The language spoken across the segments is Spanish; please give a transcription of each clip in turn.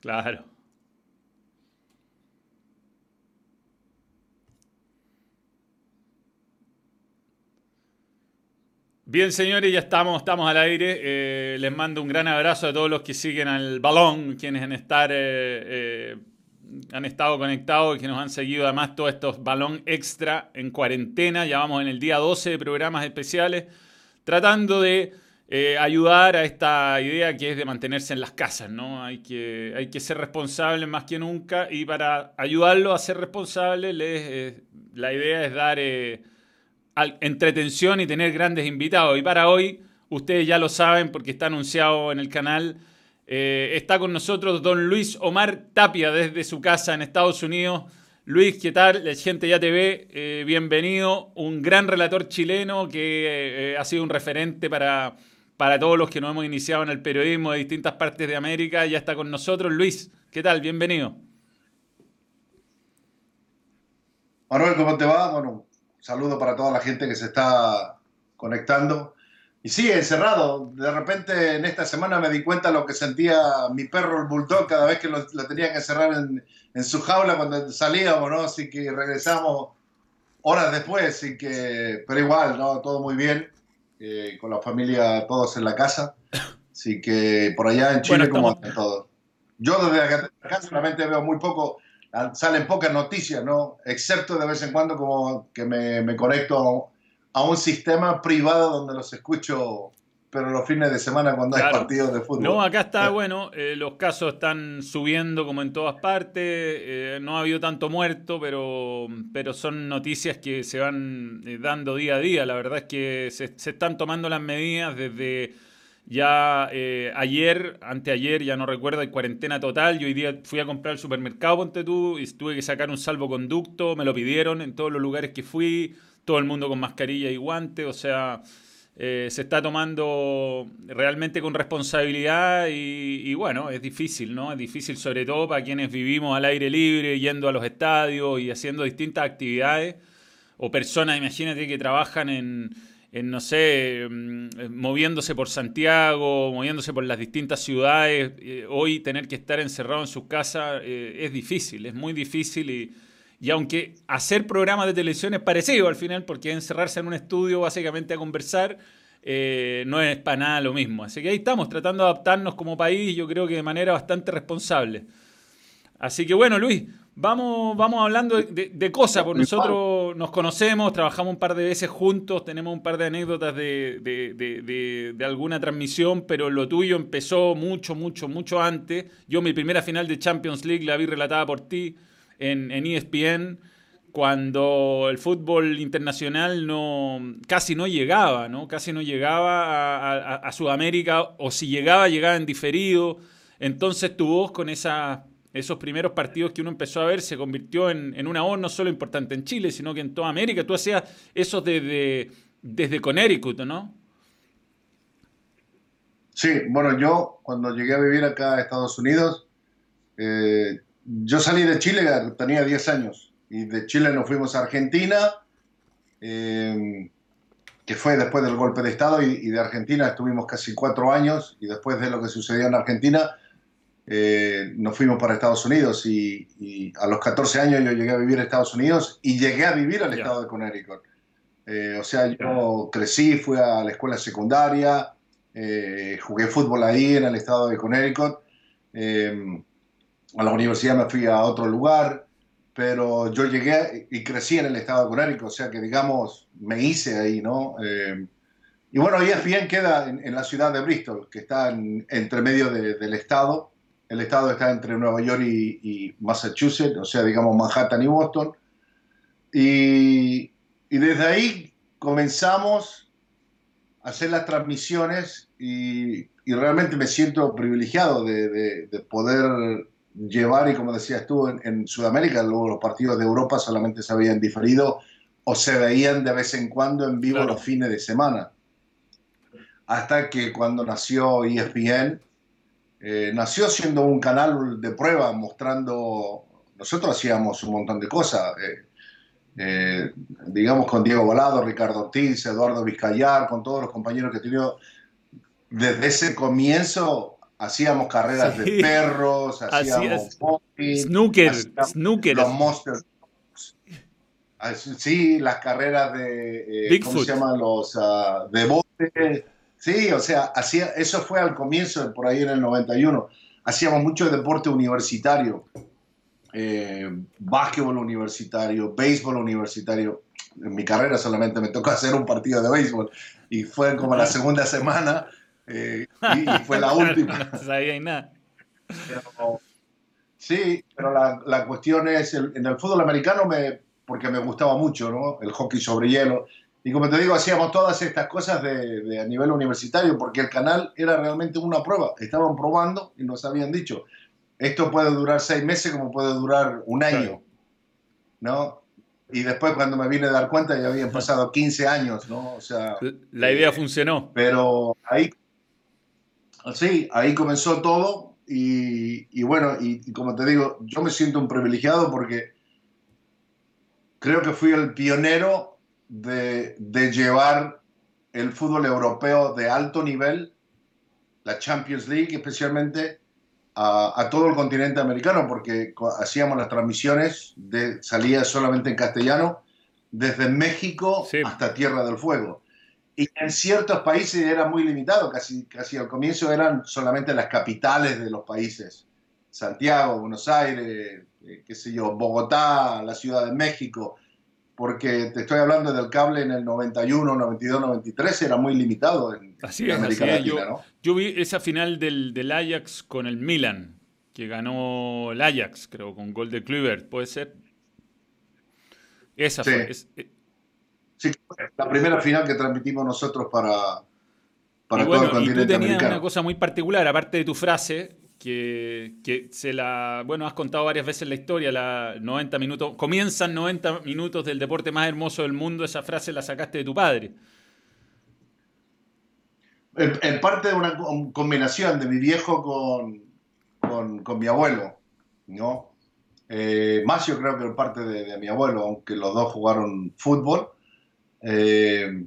Claro. Bien, señores, ya estamos, estamos al aire. Eh, les mando un gran abrazo a todos los que siguen al balón, quienes han, estar, eh, eh, han estado conectados y que nos han seguido además todos estos balón extra en cuarentena. Ya vamos en el día 12 de programas especiales, tratando de ayudar a esta idea que es de mantenerse en las casas. ¿no? Hay, que, hay que ser responsables más que nunca y para ayudarlos a ser responsables, la idea es dar entretención y tener grandes invitados. Y para hoy, ustedes ya lo saben porque está anunciado en el canal, eh, está con nosotros don Luis Omar Tapia desde su casa en Estados Unidos. Luis, ¿qué tal? La gente ya te ve, eh, bienvenido. Un gran relator chileno que eh, ha sido un referente para, para todos los que nos hemos iniciado en el periodismo de distintas partes de América. Ya está con nosotros. Luis, ¿qué tal? Bienvenido. Manuel, ¿cómo te va? Bueno, saludo para toda la gente que se está conectando. Y sí, encerrado. De repente en esta semana me di cuenta lo que sentía mi perro, el bulldog, cada vez que lo, tenía que encerrar en, en, su jaula cuando salíamos, ¿no? Así que regresamos horas después, así que, pero igual, ¿no? Todo muy bien, eh, con la familia todos en la casa. Así que por allá en Chile, como todo. Yo desde acá solamente veo muy poco Ah, salen pocas noticias, ¿no? Excepto de vez en cuando como que me, me conecto a un sistema privado donde los escucho pero los fines de semana cuando hay partidos de fútbol. No, acá está, bueno, eh, los casos están subiendo como en todas partes, eh, no ha habido tanto muerto, pero, pero son noticias que se van eh, dando día a día. La verdad es que se, se están tomando las medidas desde ya eh, ayer, anteayer, ya no recuerdo, hay cuarentena total. Yo hoy día fui a comprar al supermercado, ponte tú, y tuve que sacar un salvoconducto, me lo pidieron en todos los lugares que fui, todo el mundo con mascarilla y guantes, o sea, eh, se está tomando realmente con responsabilidad y, bueno, es difícil, ¿no? Es difícil sobre todo para quienes vivimos al aire libre, yendo a los estadios y haciendo distintas actividades, o personas, imagínate, que trabajan en en, no sé, mm, moviéndose por Santiago, moviéndose por las distintas ciudades, eh, hoy tener que estar encerrado en su casa eh, es difícil, es muy difícil y, y, aunque hacer programas de televisión es parecido al final, porque encerrarse en un estudio básicamente a conversar, eh, no es para nada lo mismo. Así que ahí estamos tratando de adaptarnos como país, yo creo que de manera bastante responsable. Así que bueno, Luis, Vamos, vamos hablando de, cosas, porque nosotros nos conocemos, trabajamos un par de veces juntos, tenemos un par de anécdotas de, alguna transmisión, pero lo tuyo empezó mucho, mucho, mucho antes. Yo mi primera final de Champions League la vi relatada por ti en, ESPN, cuando el fútbol internacional no, casi no llegaba, ¿no? Casi no llegaba a Sudamérica, o si llegaba, llegaba en diferido. Entonces tu voz con esa esos primeros partidos que uno empezó a ver se convirtió en, una voz no solo importante en Chile, sino que en toda América. Tú hacías eso desde, desde Connecticut, ¿no? Sí, bueno, yo cuando llegué a vivir acá a Estados Unidos, eh, yo salí de Chile, tenía 10 años, y de Chile nos fuimos a Argentina, eh, que fue después del golpe de Estado, y, y de Argentina estuvimos casi cuatro años, y después de lo que sucedió en Argentina, eh, nos fuimos para Estados Unidos y, a los 14 años yo llegué a vivir en Estados Unidos y llegué a vivir al estado de Connecticut. Eh, o sea, yo crecí, fui a la escuela secundaria, eh, jugué fútbol ahí en el estado de Connecticut. A la universidad me fui a otro lugar, pero yo llegué y crecí en el estado de Connecticut, o sea que digamos, me hice ahí, ¿no? y bueno, ESPN queda en, la ciudad de Bristol, que está entre medio del estado el estado está entre Nueva York y, Massachusetts, o sea, digamos Manhattan y Boston. Y, desde ahí comenzamos a hacer las transmisiones y, realmente me siento privilegiado de, poder llevar, y como decías tú, en, Sudamérica, luego los partidos de Europa solamente se habían diferido o se veían de vez en cuando en vivo los fines de semana. Hasta que cuando nació ESPN, eh, nació siendo un canal de prueba, mostrando, nosotros hacíamos un montón de cosas, eh, eh, digamos con Diego Volado, Ricardo Ortiz, Eduardo Vizcayar, con todos los compañeros que he tenido desde ese comienzo hacíamos carreras de perros, hacíamos snooker, snooker. Los monsters. Sí, las carreras de eh, ¿cómo se llaman los uh, de bote? Sí, o sea, hacía eso fue al comienzo por ahí en el 91. Hacíamos mucho deporte universitario. Eh, básquetbol universitario, béisbol universitario. En mi carrera solamente me tocó hacer un partido de béisbol y fue como la segunda semana eh, y, fue la última. no sabía nada. sí, pero la, la cuestión es, en el fútbol americano, me, porque me gustaba mucho, ¿no? El hockey sobre hielo. Y como te digo, hacíamos todas estas cosas de, de, a nivel universitario, porque el canal era realmente una prueba. Estaban probando y nos habían dicho, esto puede durar seis meses como puede durar un año, ¿no? Y después cuando me vine a dar cuenta ya habían pasado 15 años, ¿no? O sea... La idea eh, funcionó. Pero ahí, sí, ahí comenzó todo y, y bueno, y, y, como te digo, yo me siento un privilegiado porque creo que fui el pionero de, de llevar el fútbol europeo de alto nivel, la Champions League especialmente, a, todo el continente americano, porque hacíamos las transmisiones, de, salía solamente en castellano, desde México hasta Tierra del Fuego. Y en ciertos países era muy limitado, casi, casi al comienzo eran solamente las capitales de los países. Santiago, Buenos Aires, eh, qué sé yo, Bogotá, la Ciudad de México, porque te estoy hablando del cable en el 91, 92, 93, era muy limitado en, así América Latina, yo, yo, vi esa final del, del, Ajax con el Milan, que ganó el Ajax, creo, con gol de Kluivert, ¿puede ser? Esa fue. Eh. Sí, la primera final que transmitimos nosotros para, para todo el continente y tú tenías una cosa muy particular, aparte de tu frase, que, se la, bueno, has contado varias veces la historia, la 90 minutos, comienzan 90 minutos del deporte más hermoso del mundo, esa frase la sacaste de tu padre. En, parte de una combinación de mi viejo con, con, mi abuelo, ¿no? Eh, más yo creo que en parte de, mi abuelo, aunque los dos jugaron fútbol. Eh,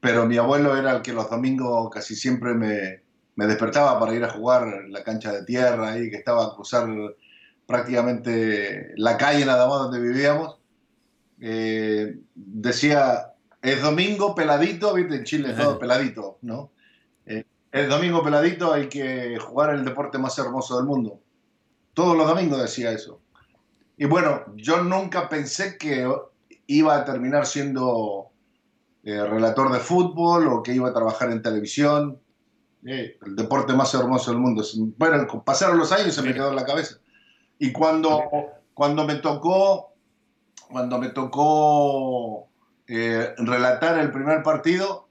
pero mi abuelo era el que los domingos casi siempre me, me despertaba para ir a jugar en la cancha de tierra ahí, que estaba a cruzar prácticamente la calle nada más donde vivíamos. Eh, decía, es domingo peladito, viste, en Chile es todo peladito, ¿no? Eh, es domingo peladito, hay que jugar el deporte más hermoso del mundo. Todos los domingos decía eso. Y bueno, yo nunca pensé que iba a terminar siendo eh, relator de fútbol o que iba a trabajar en televisión el deporte más hermoso del mundo. Bueno, pasaron los años y se me quedó en la cabeza. Y cuando, cuando me tocó, cuando me tocó eh, relatar el primer partido,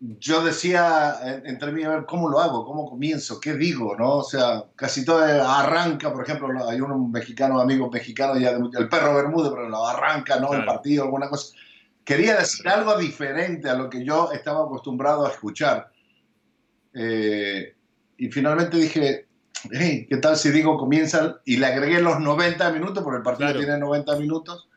yo decía entre mí, a ver, ¿cómo lo hago? ¿Cómo comienzo? ¿Qué digo? ¿No? O sea, casi todo arranca, por ejemplo, hay un mexicano, amigo mexicano, ya el perro Bermúdez, pero lo arranca, ¿no? El partido, alguna cosa. Quería decir algo diferente a lo que yo estaba acostumbrado a escuchar. Eh, y finalmente dije, ¿qué tal si digo comienzan? Y le agregué los 90 minutos, porque el partido tiene 90 minutos.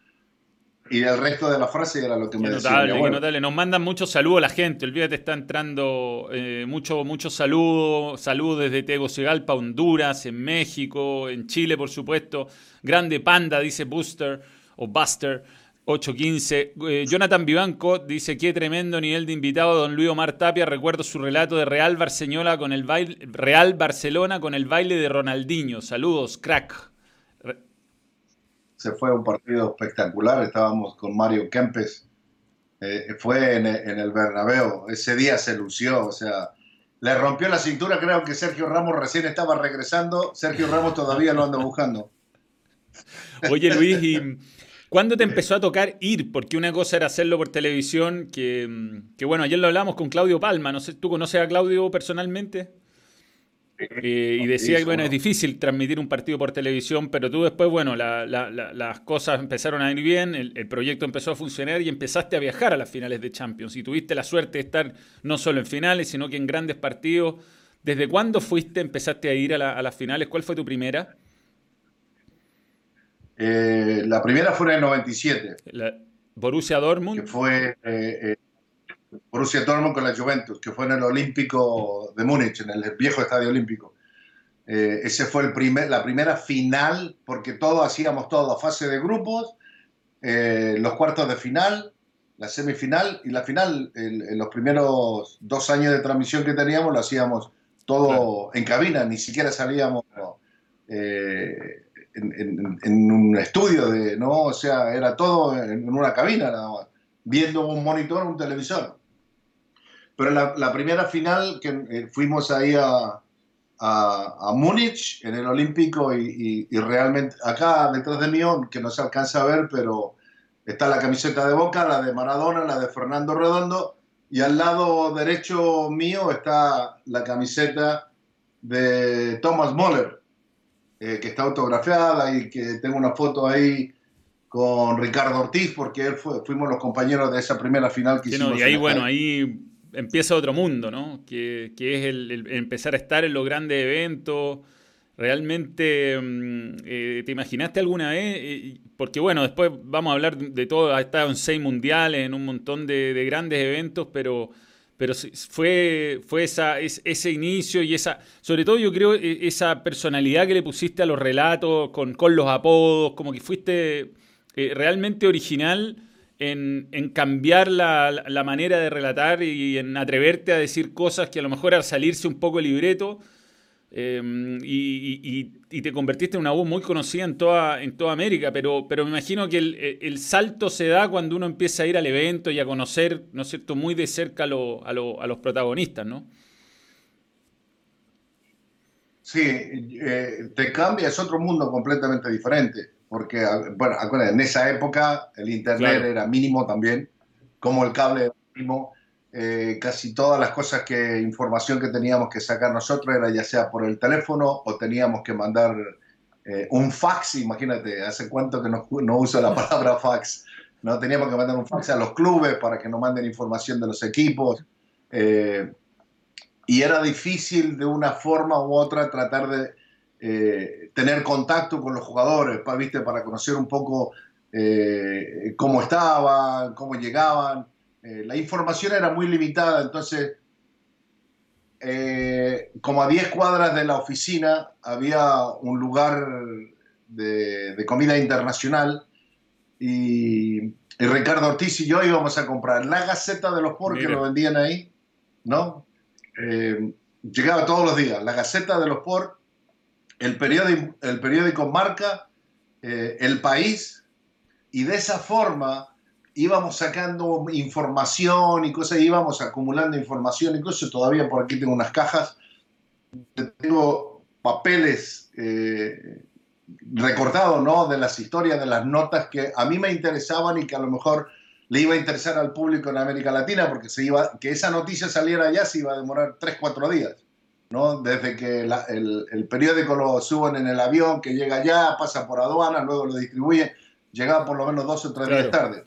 Y el resto de la frase era lo que me decía. Notable. Nos mandan muchos saludos a la gente. Olvídate, está entrando eh, muchos mucho saludos. Saludos desde Tegucigalpa, Honduras, en México, en Chile, por supuesto. Grande Panda, dice Booster o Buster. 8.15. Eh, Jonathan Vivanco dice: Qué tremendo nivel de invitado, don Luis Omar Tapia. Recuerdo su relato de Real Barcelona con el baile, Real Barcelona con el baile de Ronaldinho. Saludos, crack. Se fue un partido espectacular. Estábamos con Mario Kempes. Eh, fue en, en, el Bernabéu. Ese día se lució. O sea, le rompió la cintura. Creo que Sergio Ramos recién estaba regresando. Sergio Ramos todavía lo anda buscando. Oye, Luis, y. ¿Cuándo te empezó a tocar ir? Porque una cosa era hacerlo por televisión, que, mm, bueno, ayer lo hablamos con Claudio Palma, no sé, ¿tú conoces a Claudio personalmente? Eh, y decía que bueno, es difícil transmitir un partido por televisión, pero tú después, bueno, las cosas empezaron a ir bien, el, el, proyecto empezó a funcionar y empezaste a viajar a las finales de Champions. Y tuviste la suerte de estar no solo en finales, sino que en grandes partidos. ¿Desde cuándo fuiste, empezaste a ir a, a las finales? ¿Cuál fue tu primera? Eh, la primera fue en el 97. La Borussia Dortmund. Que fue. Eh, eh, Borussia Dortmund con la Juventus, que fue en el Olímpico de Múnich, en el viejo Estadio Olímpico. Eh, ese fue el primer, la primera final, porque todo hacíamos todo, fase de grupos, eh, los cuartos de final, la semifinal y la final. En, los primeros dos años de transmisión que teníamos lo hacíamos todo en cabina, ni siquiera salíamos eh, en, un estudio, de, ¿no? o sea, era todo en, una cabina nada más, viendo un monitor, un televisor. Pero la, primera final que fuimos ahí a, a, Múnich en el Olímpico y, realmente acá detrás de mí, que no se alcanza a ver, pero está la camiseta de Boca, la de Maradona, la de Fernando Redondo y al lado derecho mío está la camiseta de Thomas Moller, eh, que está autografiada y que tengo una foto ahí con Ricardo Ortiz, porque él fuimos los compañeros de esa primera final que hicimos. y ahí, bueno, ahí empieza otro mundo, ¿no? Que, es el, empezar a estar en los grandes eventos. ¿Realmente mm, eh, te imaginaste alguna vez? Eh, porque bueno, después vamos a hablar de todo, ha estado en seis mundiales, en un montón de, grandes eventos, pero, pero fue, fue esa, ese inicio y esa, sobre todo yo creo, e, esa personalidad que le pusiste a los relatos, con, con los apodos, como que fuiste eh, realmente original en, cambiar la, manera de relatar y en atreverte a decir cosas que a lo mejor al salirse un poco el libreto em, y, te convertiste en una voz muy conocida en toda, en toda América, pero, pero me imagino que el, salto se da cuando uno empieza a ir al evento y a conocer, ¿no es cierto?, muy de cerca a, los protagonistas, ¿no? Sí, eh, te cambia, es otro mundo completamente diferente porque, bueno, en esa época el Internet era mínimo también, como el cable era mínimo. Eh, casi todas las cosas que, información que teníamos que sacar nosotros era ya sea por el teléfono o teníamos que mandar eh, un fax, imagínate, hace cuánto que no, no, uso la palabra fax, ¿no? Teníamos que mandar un fax a los clubes para que nos manden información de los equipos. Eh, y era difícil de una forma u otra tratar de eh, tener contacto con los jugadores, para, ¿viste? para conocer un poco eh, cómo estaban, cómo llegaban. Eh, la información era muy limitada, entonces, como a 10 cuadras de la oficina había un lugar de, comida internacional y, Ricardo Ortiz y yo íbamos a comprar la Gaceta de los Por que lo vendían ahí, ¿no? llegaba todos los días, la Gaceta de los Por el periódico, el periódico Marca, eh, El País, y de esa forma íbamos sacando información y cosas, íbamos acumulando información, incluso todavía por aquí tengo unas cajas, tengo papeles eh, recortados ¿no? de las historias, de las notas que a mí me interesaban y que a lo mejor le iba a interesar al público en América Latina, porque se iba, que esa noticia saliera allá se iba a demorar 3, 4 días. Desde que el, periódico lo suben en el avión, que llega allá, pasa por aduana, luego lo distribuyen, llegaba por lo menos dos o tres días tarde.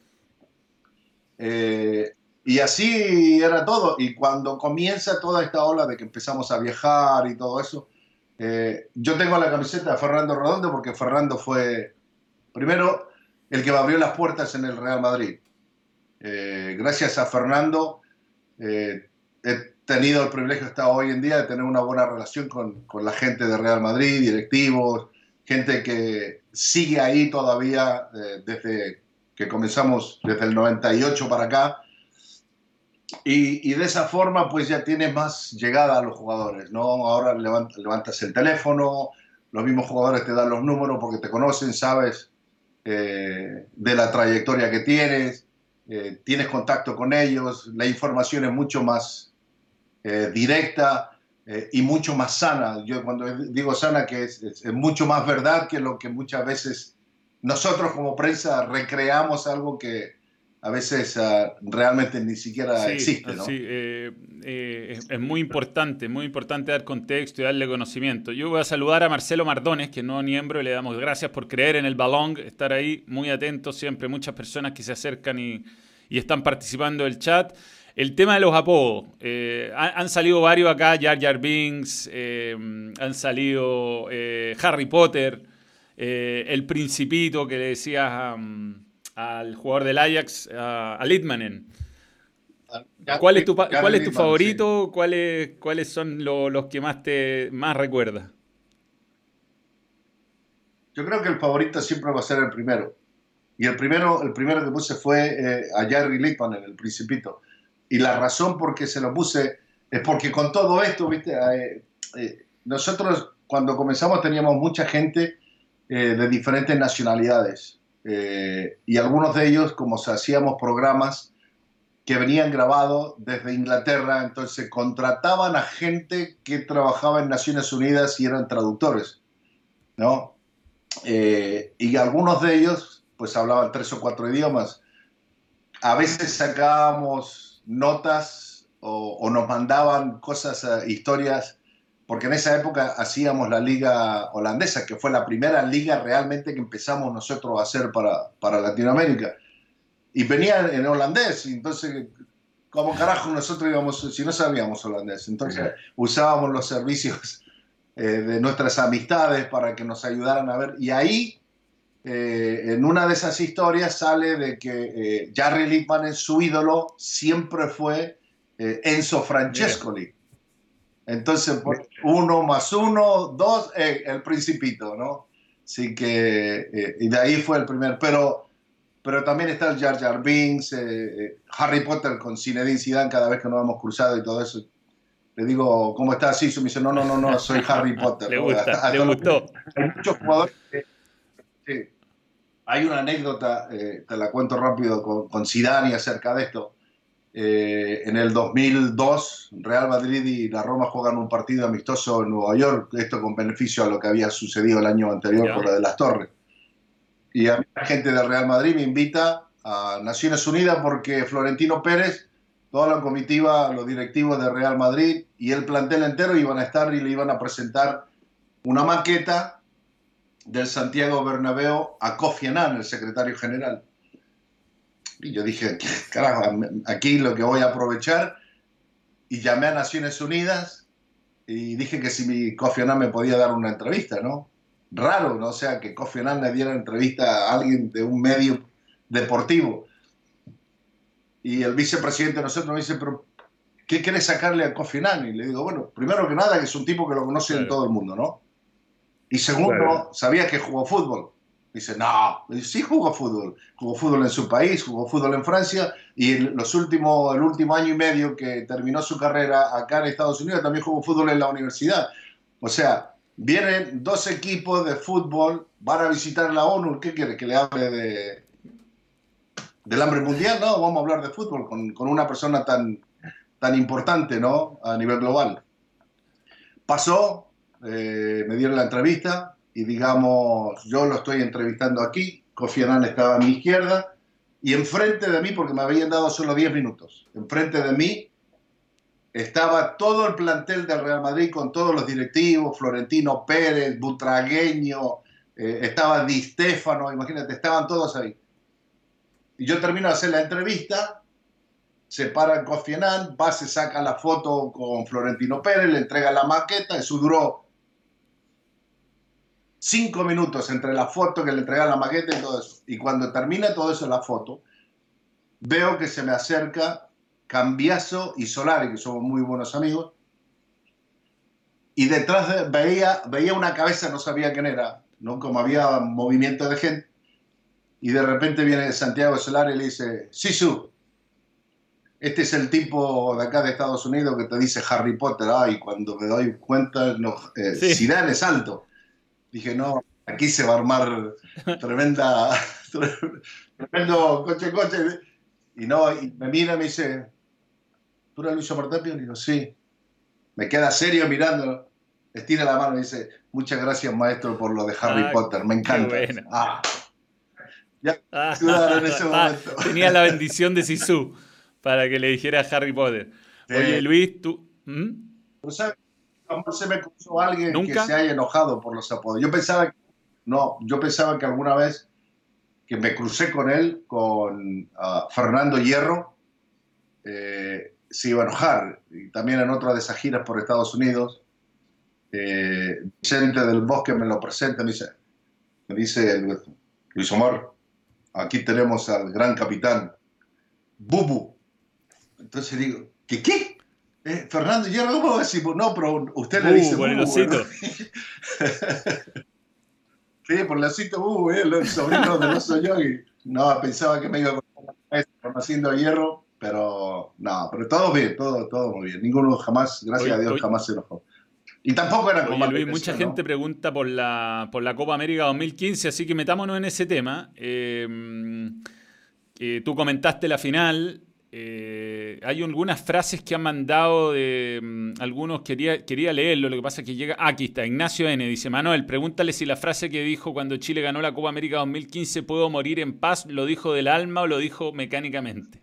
Eh, y así era todo. Y cuando comienza toda esta ola de que empezamos a viajar y todo eso, eh, yo tengo la camiseta de Fernando Redondo porque Fernando fue, primero, el que me abrió las puertas en el Real Madrid. Eh, gracias a Fernando, tenido el privilegio hasta hoy en día de tener una buena relación con, con, la gente de Real Madrid, directivos, gente que sigue ahí todavía eh, desde que comenzamos, desde el 98 para acá. Y, y, de esa forma pues ya tienes más llegada a los jugadores, ¿no? Ahora levantas el teléfono, los mismos jugadores te dan los números porque te conocen, sabes eh, de la trayectoria que tienes, eh, tienes contacto con ellos, la información es mucho más eh, directa eh, y mucho más sana. Yo cuando digo sana, que es, mucho más verdad que lo que muchas veces nosotros como prensa recreamos algo que a veces ah, realmente ni siquiera existe. ¿no? Sí, eh, es, muy importante, muy importante dar contexto y darle conocimiento. Yo voy a saludar a Marcelo Mardones, que es nuevo miembro, y le damos gracias por creer en el balón, estar ahí muy atentos siempre, muchas personas que se acercan y, y están participando del chat. El tema de los apodos. Eh, han, salido varios acá, Jar Jar Binks, eh, han salido eh, Harry Potter, El Principito que le decías al jugador del Ajax, a Litmanen. ¿Cuál es tu, cuál es tu favorito? ¿Cuáles, ¿Cuáles son los que más te más recuerdas? Yo creo que el favorito siempre va a ser el primero. Y el primero, el primero que puse fue eh, a Jerry Lippman en El Principito. Y la razón por qué se lo puse es porque con todo esto, ¿viste? Eh, eh, nosotros cuando comenzamos teníamos mucha gente de diferentes nacionalidades. y algunos de ellos, como se hacíamos programas que venían grabados desde Inglaterra, entonces contrataban a gente que trabajaba en Naciones Unidas y eran traductores, ¿no? Eh, y algunos de ellos pues hablaban tres o cuatro idiomas. A veces sacábamos notas o, nos mandaban cosas, eh, historias, porque en esa época hacíamos la liga holandesa, que fue la primera liga realmente que empezamos nosotros a hacer para, para Latinoamérica. Y venían en holandés, entonces, como carajo nosotros íbamos, si no sabíamos holandés? Entonces usábamos los servicios eh, de nuestras amistades para que nos ayudaran a ver. Y ahí, eh, en una de esas historias, sale de que eh, Jarry Lippman, su ídolo, siempre fue Enzo Francescoli. Entonces, uno más uno, dos, el principito, ¿no? Así que, y de ahí fue el primer, pero, pero también está el Jar Jar Binks, Harry Potter con Zinedine Zidane cada vez que nos hemos cruzado y todo eso le digo, ¿cómo estás? Sí, me dice, no, no, no, no, soy Harry Potter. le gusta, le gustó. Hay muchos jugadores que, hay una anécdota, eh, te la cuento rápido, con, con Zidane acerca de esto. Eh, en el 2002, Real Madrid y la Roma juegan un partido amistoso en Nueva York, esto con beneficio a lo que había sucedido el año anterior por lo de las torres. Y a mí la gente del Real Madrid me invita a Naciones Unidas porque Florentino Pérez toda la comitiva, los directivos de Real Madrid y el plantel entero iban a estar y le iban a presentar una maqueta del Santiago Bernabéu a Kofi Annan, el secretario general. Y yo dije, carajo, aquí lo que voy a aprovechar y llamé a Naciones Unidas y dije que si mi Kofi Annan me podía dar una entrevista, ¿no? Raro, ¿no? O sea, que Kofi Annan le diera entrevista a alguien de un medio deportivo. Y el vicepresidente de nosotros me dice, pero ¿qué quieres sacarle a Kofi Annan? Y le digo, bueno, primero que nada, que es un tipo que lo conoce en todo el mundo, ¿no? Y segundo, sabía que jugó fútbol. Dice, no, sí jugó fútbol. Jugó fútbol en su país, jugó fútbol en Francia y los últimos, el último año y medio que terminó su carrera acá en Estados Unidos también jugó fútbol en la universidad. O sea, vienen dos equipos de fútbol, van a visitar la ONU. ¿Qué quiere? Que le hable de, del hambre mundial, no, vamos a hablar de fútbol con, con, una persona tan, tan importante, ¿no? A nivel global. Pasó, eh, me dieron la entrevista y digamos, yo lo estoy entrevistando aquí, Kofi Annan estaba a mi izquierda y enfrente de mí, porque me habían dado solo 10 minutos, enfrente de mí estaba todo el plantel del Real Madrid con todos los directivos, Florentino Pérez, Butragueño, eh, estaba Di Stefano, imagínate, estaban todos ahí. Y yo termino de hacer la entrevista, se para Kofi Annan, va, se saca la foto con Florentino Pérez, le entrega la maqueta, eso duró cinco minutos entre la foto que le entrega la maqueta y todo eso. Y cuando termina todo eso la foto, veo que se me acerca Cambiaso y Solari, que somos muy buenos amigos, y detrás de, veía, veía una cabeza, no sabía quién era, ¿no? como había movimiento de gente, y de repente viene Santiago Solari y le dice, Sisu, este es el tipo de acá de Estados Unidos que te dice Harry Potter. Ay, cuando me doy cuenta, no, eh, Zidane es alto. Dije, no, aquí se va a armar tremenda, tremendo coche, coche. Y no, y me mira y me dice, ¿tú eres Luis Martapio? Y digo, sí. Me queda serio mirándolo. Estira la mano y dice, muchas gracias maestro por lo de Harry ah, Potter, me encanta. Ah, Ah, ah, tenía la bendición de Sisu para que le dijera a Harry Potter. Oye, Luis, tú. ¿Mm? No se me cruzó alguien que se haya enojado por los apodos. Yo pensaba que, no, yo pensaba que alguna vez que me crucé con él, con ah, Fernando Hierro, eh, se iba a enojar. Y también en otra de esas giras por Estados Unidos, eh, Vicente del Bosque me lo presenta, me dice, me dice Luis Omar, Aquí tenemos al gran capitán Bubu. Entonces digo, ¿qué qué? Eh, Fernando Hierro, ¿cómo va a decir? No, pero usted le uh, dice. Por el osito. sí, por el osito, uh, el sobrino del oso yo. Y, no, pensaba que me iba a contar haciendo hierro, pero no, pero todo bien, todo, todo muy bien. Ninguno jamás, gracias a Dios, jamás se enojó. Y tampoco era como. Mucha gente pregunta por la, por la Copa América 2015, así que metámonos en ese tema. Eh, eh, tú comentaste la final. Eh, hay algunas frases que han mandado de mm, algunos, quería, quería leerlo, lo que pasa es que llega, ah, aquí está, Ignacio N. Dice, Manuel, pregúntale si la frase que dijo cuando Chile ganó la Copa América 2015, puedo morir en paz, lo dijo del alma o lo dijo mecánicamente.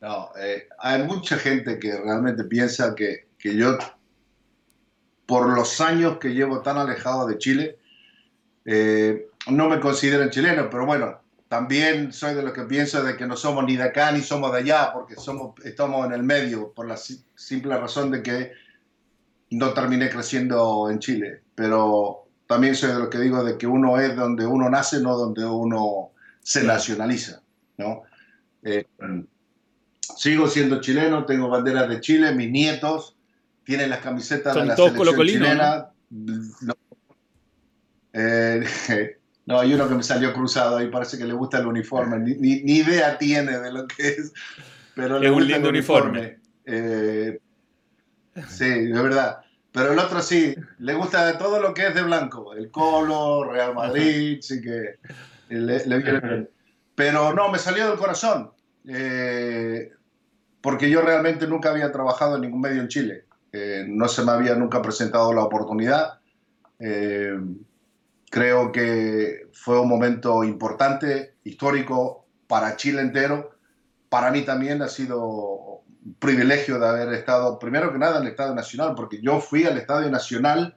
No, eh, hay mucha gente que realmente piensa que, yo, por los años que llevo tan alejado de Chile, eh, no me considero chileno, pero bueno, también soy de los que pienso de que no somos ni de acá ni somos de allá, porque somos, estamos en el medio, por la simple razón de que no terminé creciendo en Chile. Pero también soy de los que digo de que uno es donde uno nace, no donde uno se nacionaliza, ¿no? Eh, sigo siendo chileno, tengo banderas de Chile, mis nietos tienen las camisetas de la selección chilena. ¿no? Eh, no, hay uno que me salió cruzado ahí, parece que le gusta el uniforme, ni, idea tiene de lo que es, pero le gusta el uniforme. Eh, sí, de verdad. Pero el otro sí, le gusta todo lo que es de blanco, el Colo, Real Madrid, sí que le, le viene Pero no, me salió del corazón. Eh, porque yo realmente nunca había trabajado en ningún medio en Chile. Eh, no se me había nunca presentado la oportunidad. Creo que fue un momento importante, histórico para Chile entero. Para mí también ha sido un privilegio de haber estado, primero que nada, en el Estadio Nacional, porque yo fui al Estadio Nacional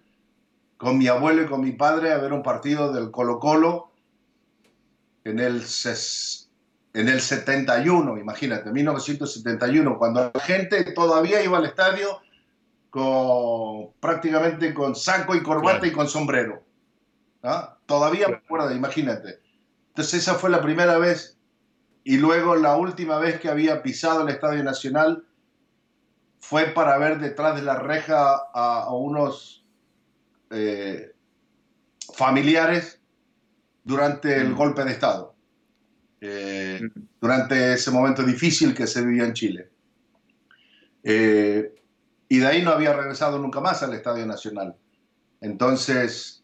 con mi abuelo y con mi padre a ver un partido del Colo Colo en el en el 71, imagínate, 1971, cuando la gente todavía iba al estadio con, prácticamente con saco y corbata y con sombrero. Todavía me acuerdo, imagínate. Entonces esa fue la primera vez y luego la última vez que había pisado el Estadio Nacional fue para ver detrás de la reja a, unos eh, familiares durante el mm. golpe de Estado. Eh, durante ese momento difícil que se vivía en Chile. Eh, y de ahí no había regresado nunca más al Estadio Nacional. Entonces,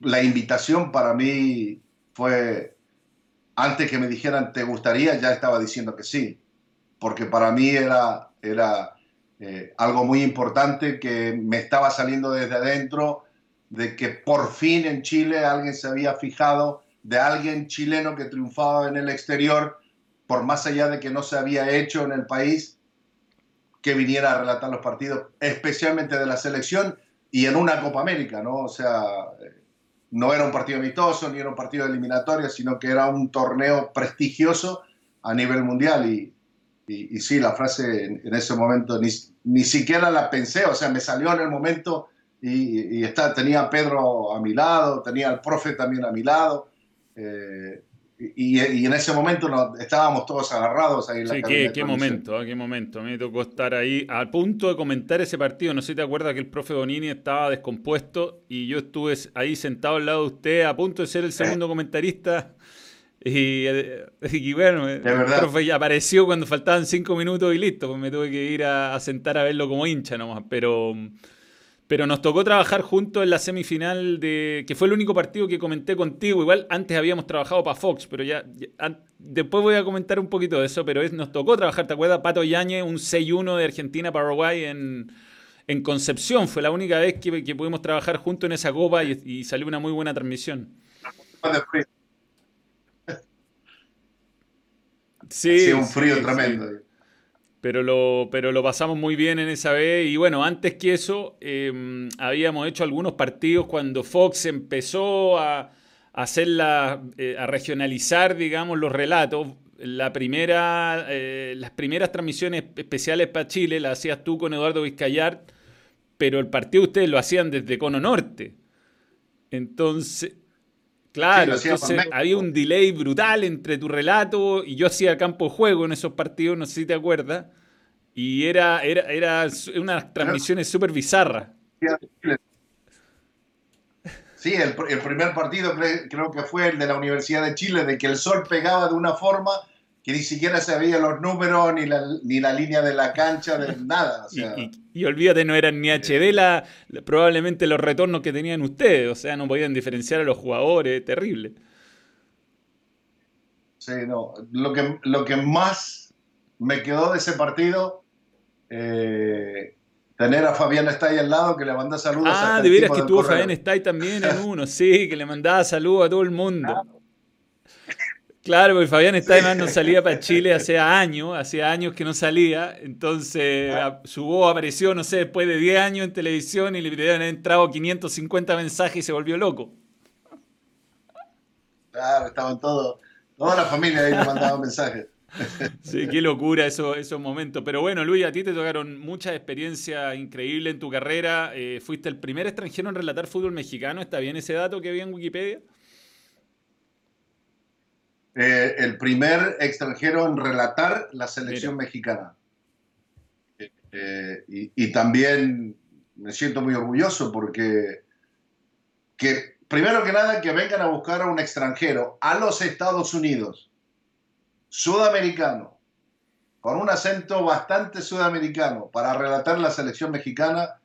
la invitación para mí fue, antes que me dijeran, ¿te gustaría? Ya estaba diciendo que sí, porque para mí era, era eh, algo muy importante que me estaba saliendo desde adentro, de que por fin en Chile alguien se había fijado de alguien chileno que triunfaba en el exterior, por más allá de que no se había hecho en el país, que viniera a relatar los partidos, especialmente de la selección y en una Copa América, ¿no? O sea, no era un partido amistoso ni era un partido de eliminatoria, sino que era un torneo prestigioso a nivel mundial. Y, sí, la frase en, ese momento ni, ni, siquiera la pensé, o sea, me salió en el momento y, y está, tenía a Pedro a mi lado, tenía al profe también a mi lado. Eh, y, en ese momento estábamos todos agarrados ahí en la Sí, qué, qué momento, ah, qué momento. Me tocó estar ahí a punto de comentar ese partido. No sé si te acuerdas que el profe Bonini estaba descompuesto y yo estuve ahí sentado al lado de usted a punto de ser el segundo comentarista. Y, eh, bueno, el profe ya apareció cuando faltaban cinco minutos y listo. Pues me tuve que ir a, a sentar a verlo como hincha nomás. Pero pero nos tocó trabajar juntos en la semifinal de. que fue el único partido que comenté contigo. Igual antes habíamos trabajado para Fox, pero ya. después voy a comentar un poquito de eso, pero nos tocó trabajar, ¿te acuerdas? Pato Yañez, un 6-1 de Argentina para Uruguay en, en, Concepción. Fue la única vez que, que pudimos trabajar juntos en esa copa y, salió una muy buena transmisión. Sí, un frío tremendo pero lo, pero lo pasamos muy bien en esa vez. Y bueno, antes que eso, em, habíamos hecho algunos partidos cuando Fox empezó a, hacer eh, a regionalizar, digamos, los relatos. La primera, eh, las primeras transmisiones especiales para Chile las hacías tú con Eduardo Vizcayar, pero el partido ustedes lo hacían desde Cono Norte. Entonces, Claro, entonces había un delay brutal entre tu relato y yo hacía campo de juego en esos partidos, no sé si te acuerdas, y era, era, era unas transmisiones súper bizarras. Sí, el, primer partido creo que fue el de la Universidad de Chile, de que el sol pegaba de una forma que ni siquiera se veía los números, ni la, ni la línea de la cancha, de nada. y, olvídate, no eran ni HD la, probablemente los retornos que tenían ustedes, o sea, no podían diferenciar a los jugadores, terrible. Sí, no. Lo que, lo que más me quedó de ese partido, eh, tener a Fabián Stay al lado que le manda saludos. Ah, de veras que tuvo Fabián Stay también en uno, sí, que le mandaba saludos a todo el mundo. Claro, porque Fabián Steinman no salía para Chile hace años, hace años que no salía, entonces su voz apareció, no sé, después de 10 años en televisión y le habían entrado 550 mensajes y se volvió loco. Claro, estaban todos, toda la familia ahí le mandaban mensajes. Sí, qué locura eso, esos momentos. Pero bueno, Luis, a ti te tocaron muchas experiencias increíbles en tu carrera. Eh, fuiste el primer extranjero en relatar fútbol mexicano. ¿Está bien ese dato que había en Wikipedia? Eh, el primer extranjero en relatar la selección mexicana. Eh, y, también me siento muy orgulloso porque que, primero que nada, que vengan a buscar a un extranjero a los Estados Unidos, sudamericano, con un acento bastante sudamericano, para relatar la selección mexicana,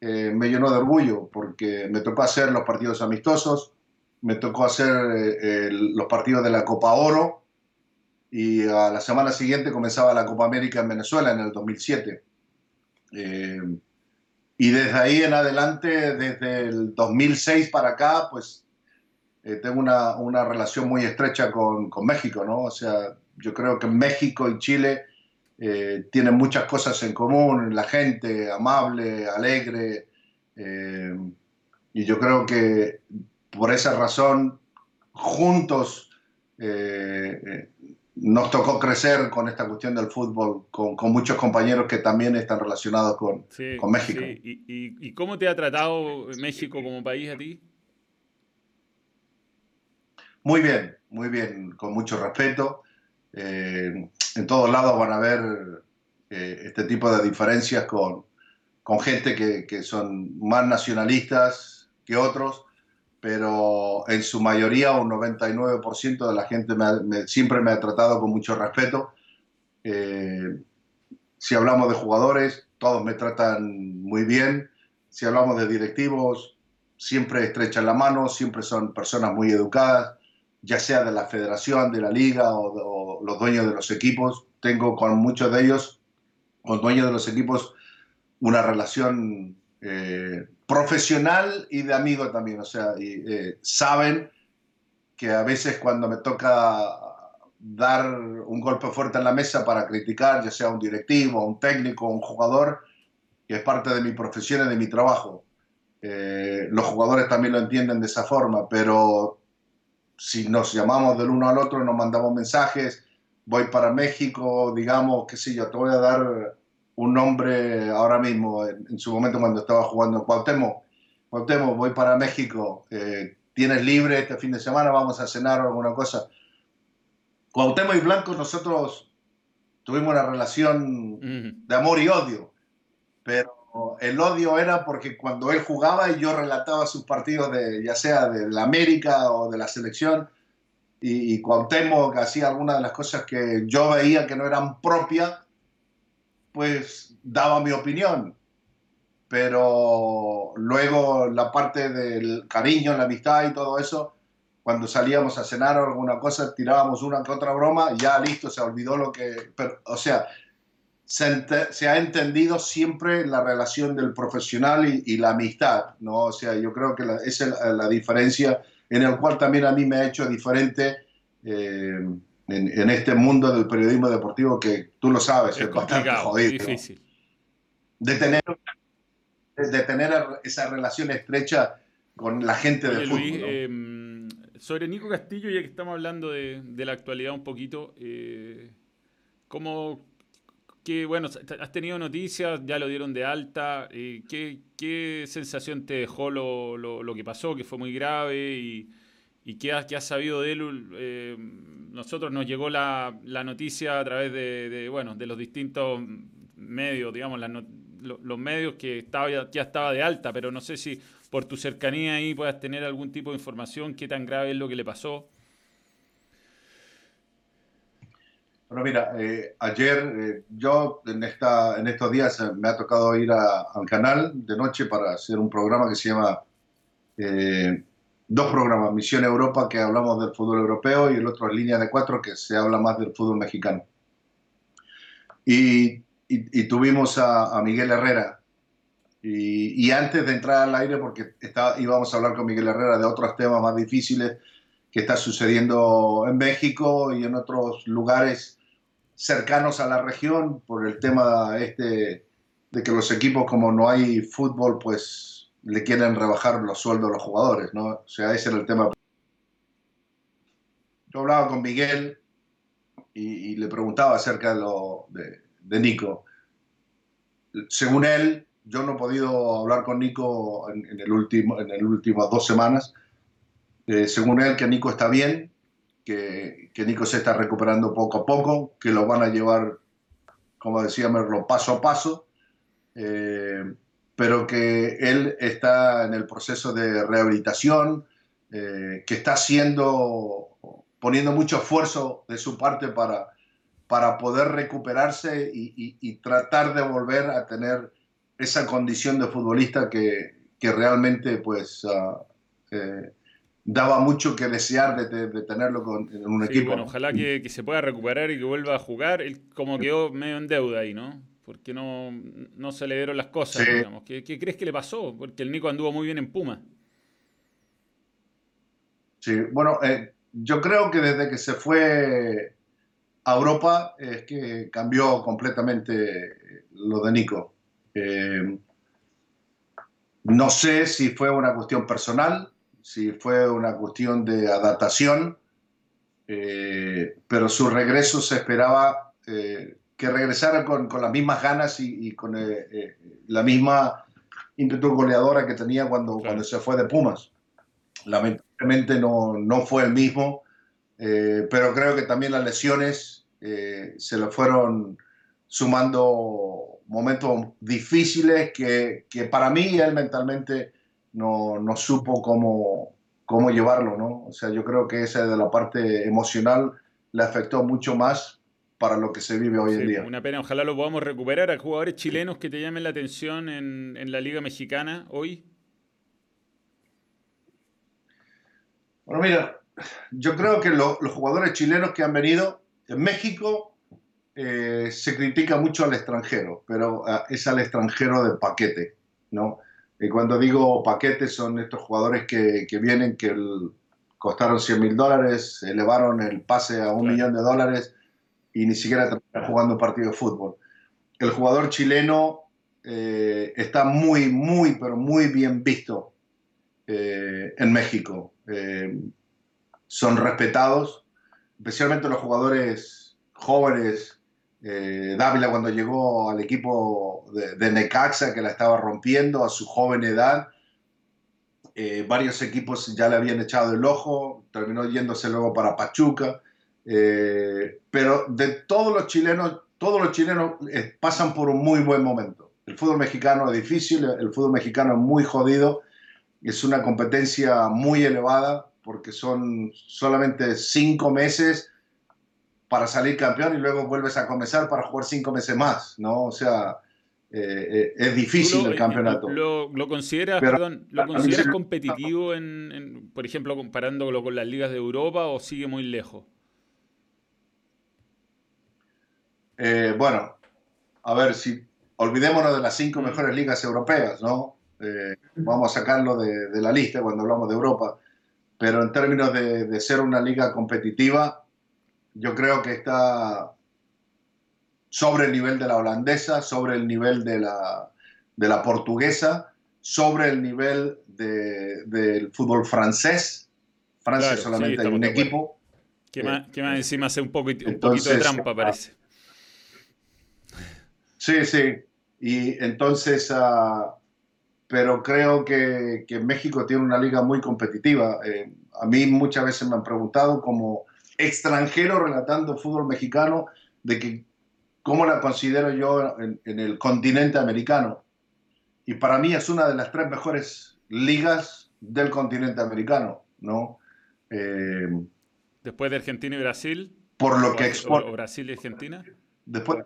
eh, me llenó de orgullo porque me tocó hacer los partidos amistosos, me tocó hacer eh, los partidos de la Copa Oro y a la semana siguiente comenzaba la Copa América en Venezuela en el 2007. Eh, y desde ahí en adelante, desde el 2006 para acá, pues eh, tengo una, una, relación muy estrecha con, con, México, ¿no? O sea, yo creo que México y Chile tienen muchas cosas en común, la gente amable, alegre, y yo creo que por esa razón, juntos eh, eh, nos tocó crecer con esta cuestión del fútbol, con, muchos compañeros que también están relacionados con, con México. ¿Y, cómo te ha tratado México como país a ti? Muy bien, muy bien, con mucho respeto. Eh, en todos lados van a haber este tipo de diferencias con, con gente que, que son más nacionalistas que otros pero en su mayoría, un 99% de la gente siempre me ha tratado con mucho respeto. Eh, si hablamos de jugadores, todos me tratan muy bien. Si hablamos de directivos, siempre estrechan la mano, siempre son personas muy educadas, ya sea de la federación, de la liga o, los dueños de los equipos. Tengo con muchos de ellos, con dueños de los equipos, una relación eh, profesional y de amigo también, o sea, y, eh, saben que a veces cuando me toca dar un golpe fuerte en la mesa para criticar, ya sea un directivo, un técnico, un jugador, que es parte de mi profesión y de mi trabajo. Eh, los jugadores también lo entienden de esa forma, pero si nos llamamos del uno al otro, nos mandamos mensajes, voy para México, digamos, qué sé yo, te voy a dar un nombre ahora mismo, en, su momento cuando estaba jugando Cuauhtémoc. Cuauhtémoc, voy para México, eh, tienes libre este fin de semana, vamos a cenar o alguna cosa. Cuauhtémoc y Blanco nosotros tuvimos una relación de amor y odio, pero el odio era porque cuando él jugaba y yo relataba sus partidos, de, ya sea de la América o de la selección, y, y Cuauhtémoc hacía algunas de las cosas que yo veía que no eran propias, pues daba mi opinión. Pero luego la parte del cariño, la amistad y todo eso, cuando salíamos a cenar o alguna cosa, tirábamos una que otra broma, y ya listo, se olvidó lo que... o sea, se, ha entendido siempre la relación del profesional y, la amistad, ¿no? O sea, yo creo que esa es la, diferencia en el cual también a mí me ha hecho diferente eh, en, este mundo del periodismo deportivo que tú lo sabes, es, bastante jodido. Difícil. De tener, de tener esa relación estrecha con la gente del fútbol. Em, sobre Nico Castillo, ya que estamos hablando de, la actualidad un poquito, eh, ¿cómo, que, bueno, has tenido noticias, ya lo dieron de alta, eh, ¿qué, ¿qué, sensación te dejó lo, lo, lo, que pasó, que fue muy grave y y qué has, qué sabido de él. Eh, nosotros nos llegó la, noticia a través de, bueno, de los distintos medios, digamos, los medios que ya estaba de alta, pero no sé si por tu cercanía ahí puedas tener algún tipo de información, qué tan grave es lo que le pasó. Bueno, mira, eh, ayer eh, yo en, estos días me ha tocado ir al canal de noche para hacer un programa que se llama, dos programas, Misión Europa, que hablamos del fútbol europeo y el otro es Línea de Cuatro, que se habla más del fútbol mexicano. Y, y, tuvimos a, a, Miguel Herrera. Y, y, antes de entrar al aire, porque está, íbamos a hablar con Miguel Herrera de otros temas más difíciles que está sucediendo en México y en otros lugares cercanos a la región por el tema este de que los equipos como no hay fútbol pues le quieren rebajar los sueldos a los jugadores, ¿no? O sea, ese era el tema. Yo hablaba con Miguel y, le preguntaba acerca de, Nico. Según él, yo no he podido hablar con Nico en, el último, en las últimas dos semanas. Eh, según él, que Nico está bien, que, Nico se está recuperando poco a poco, que lo van a llevar, como decía Merlo, paso a paso, eh, pero que él está en el proceso de rehabilitación, eh, que está haciendo, poniendo mucho esfuerzo de su parte para, para poder recuperarse y, tratar de volver a tener esa condición de futbolista que, realmente pues uh, daba mucho que desear de, tenerlo con, en un equipo. Bueno, ojalá que, se pueda recuperar y que vuelva a jugar. Él como quedó medio en deuda ahí, ¿no? Porque no, no se le dieron las cosas, digamos. ¿Qué, crees que le pasó? Porque el Nico anduvo muy bien en Puma. Sí, bueno, eh, yo creo que desde que se fue a Europa es que cambió completamente lo de Nico. Eh, no sé si fue una cuestión personal, si fue una cuestión de adaptación, eh, pero su regreso se esperaba eh, que regresara con, con, las mismas ganas y, con eh, la misma ímpetu goleadora que tenía cuando, cuando se fue de Pumas. Lamentablemente no, no fue el mismo, pero creo que también las lesiones se le fueron sumando momentos difíciles que, que para mí él mentalmente no, no supo cómo, cómo llevarlo, ¿no? O sea, yo creo que esa de la parte emocional le afectó mucho más para lo que se vive hoy en día. Una pena, ojalá lo podamos recuperar. ¿A jugadores chilenos que te llamen la atención en, en la Liga Mexicana hoy? Bueno, mira, yo creo que los jugadores chilenos que han venido en México eh, se critica mucho al extranjero, pero ah, es al extranjero de paquete, ¿no? Y cuando digo paquetes son estos jugadores que, que vienen, que costaron 100 mil dólares, elevaron el pase a un millón de dólares y ni siquiera están jugando un partido de fútbol. El jugador chileno eh, está muy, muy, pero muy bien visto eh, en México. Eh, son respetados, especialmente los jugadores jóvenes Dávila cuando llegó al equipo de, Necaxa, que la estaba rompiendo a su joven edad. Varios equipos ya le habían echado el ojo, terminó yéndose luego para Pachuca. Eh, pero de todos los chilenos, todos los chilenos pasan por un muy buen momento. El fútbol mexicano es difícil, el fútbol mexicano es muy jodido, es una competencia muy elevada porque son solamente cinco meses para salir campeón y luego vuelves a comenzar para jugar cinco meses más, ¿no? O sea, eh, eh, es difícil el campeonato. ¿Lo, consideras, perdón, ¿lo consideras competitivo, en, por ejemplo, comparándolo con las ligas de Europa o sigue muy lejos? Eh, bueno, a ver, si olvidémonos de las cinco mm. mejores ligas europeas, ¿no? vamos a sacarlo de, la lista cuando hablamos de Europa, pero en términos de, de ser una liga competitiva, yo creo que está sobre el nivel de la holandesa, sobre el nivel de la, de la portuguesa, sobre el nivel del fútbol francés. Francia solamente hay un equipo. Que, más, que más, encima hace un, poco, un poquito de trampa, parece. Sí, sí. Y entonces, uh, pero creo que, que, México tiene una liga muy competitiva. Eh, a mí muchas veces me han preguntado como extranjero relatando fútbol mexicano de que cómo la considero yo en, el continente americano. Y para mí es una de las tres mejores ligas del continente americano, ¿no? Eh, Después de Argentina y Brasil. Por lo que exporta. Brasil y Argentina. Después.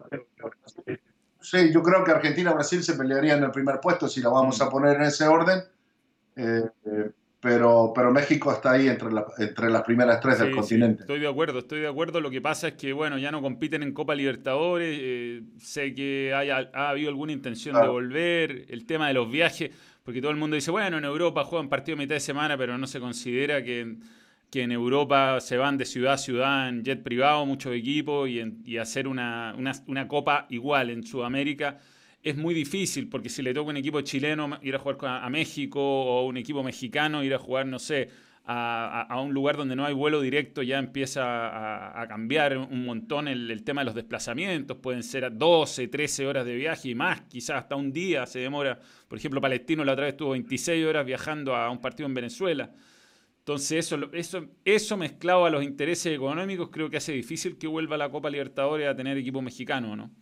Sí, yo creo que Argentina y Brasil se pelearían en el primer puesto si la vamos mm. a poner en ese orden. Eh, eh, pero, pero México está ahí entre, entre las primeras tres del continente. estoy de acuerdo, estoy de acuerdo. Lo que pasa es que, bueno, ya no compiten en Copa Libertadores. Eh, sé que haya, ha habido alguna intención de volver. El tema de los viajes, porque todo el mundo dice, bueno, en Europa juegan partido a mitad de semana, pero no se considera que, que en Europa se van de ciudad a ciudad en jet privado muchos equipos y, hacer una, una, Copa igual en Sudamérica es muy difícil, porque si le toca un equipo chileno ir a jugar a, México o un equipo mexicano ir a jugar, no sé, a, un lugar donde no hay vuelo directo, ya empieza a, cambiar un montón el, tema de los desplazamientos. Pueden ser 12, 13 horas de viaje y más, quizás hasta un día se demora. Por ejemplo, Palestino la otra vez estuvo 26 horas viajando a un partido en Venezuela. Entonces, eso, eso, eso mezclado a los intereses económicos, creo que hace difícil que vuelva la Copa Libertadores a tener equipo mexicano, ¿no?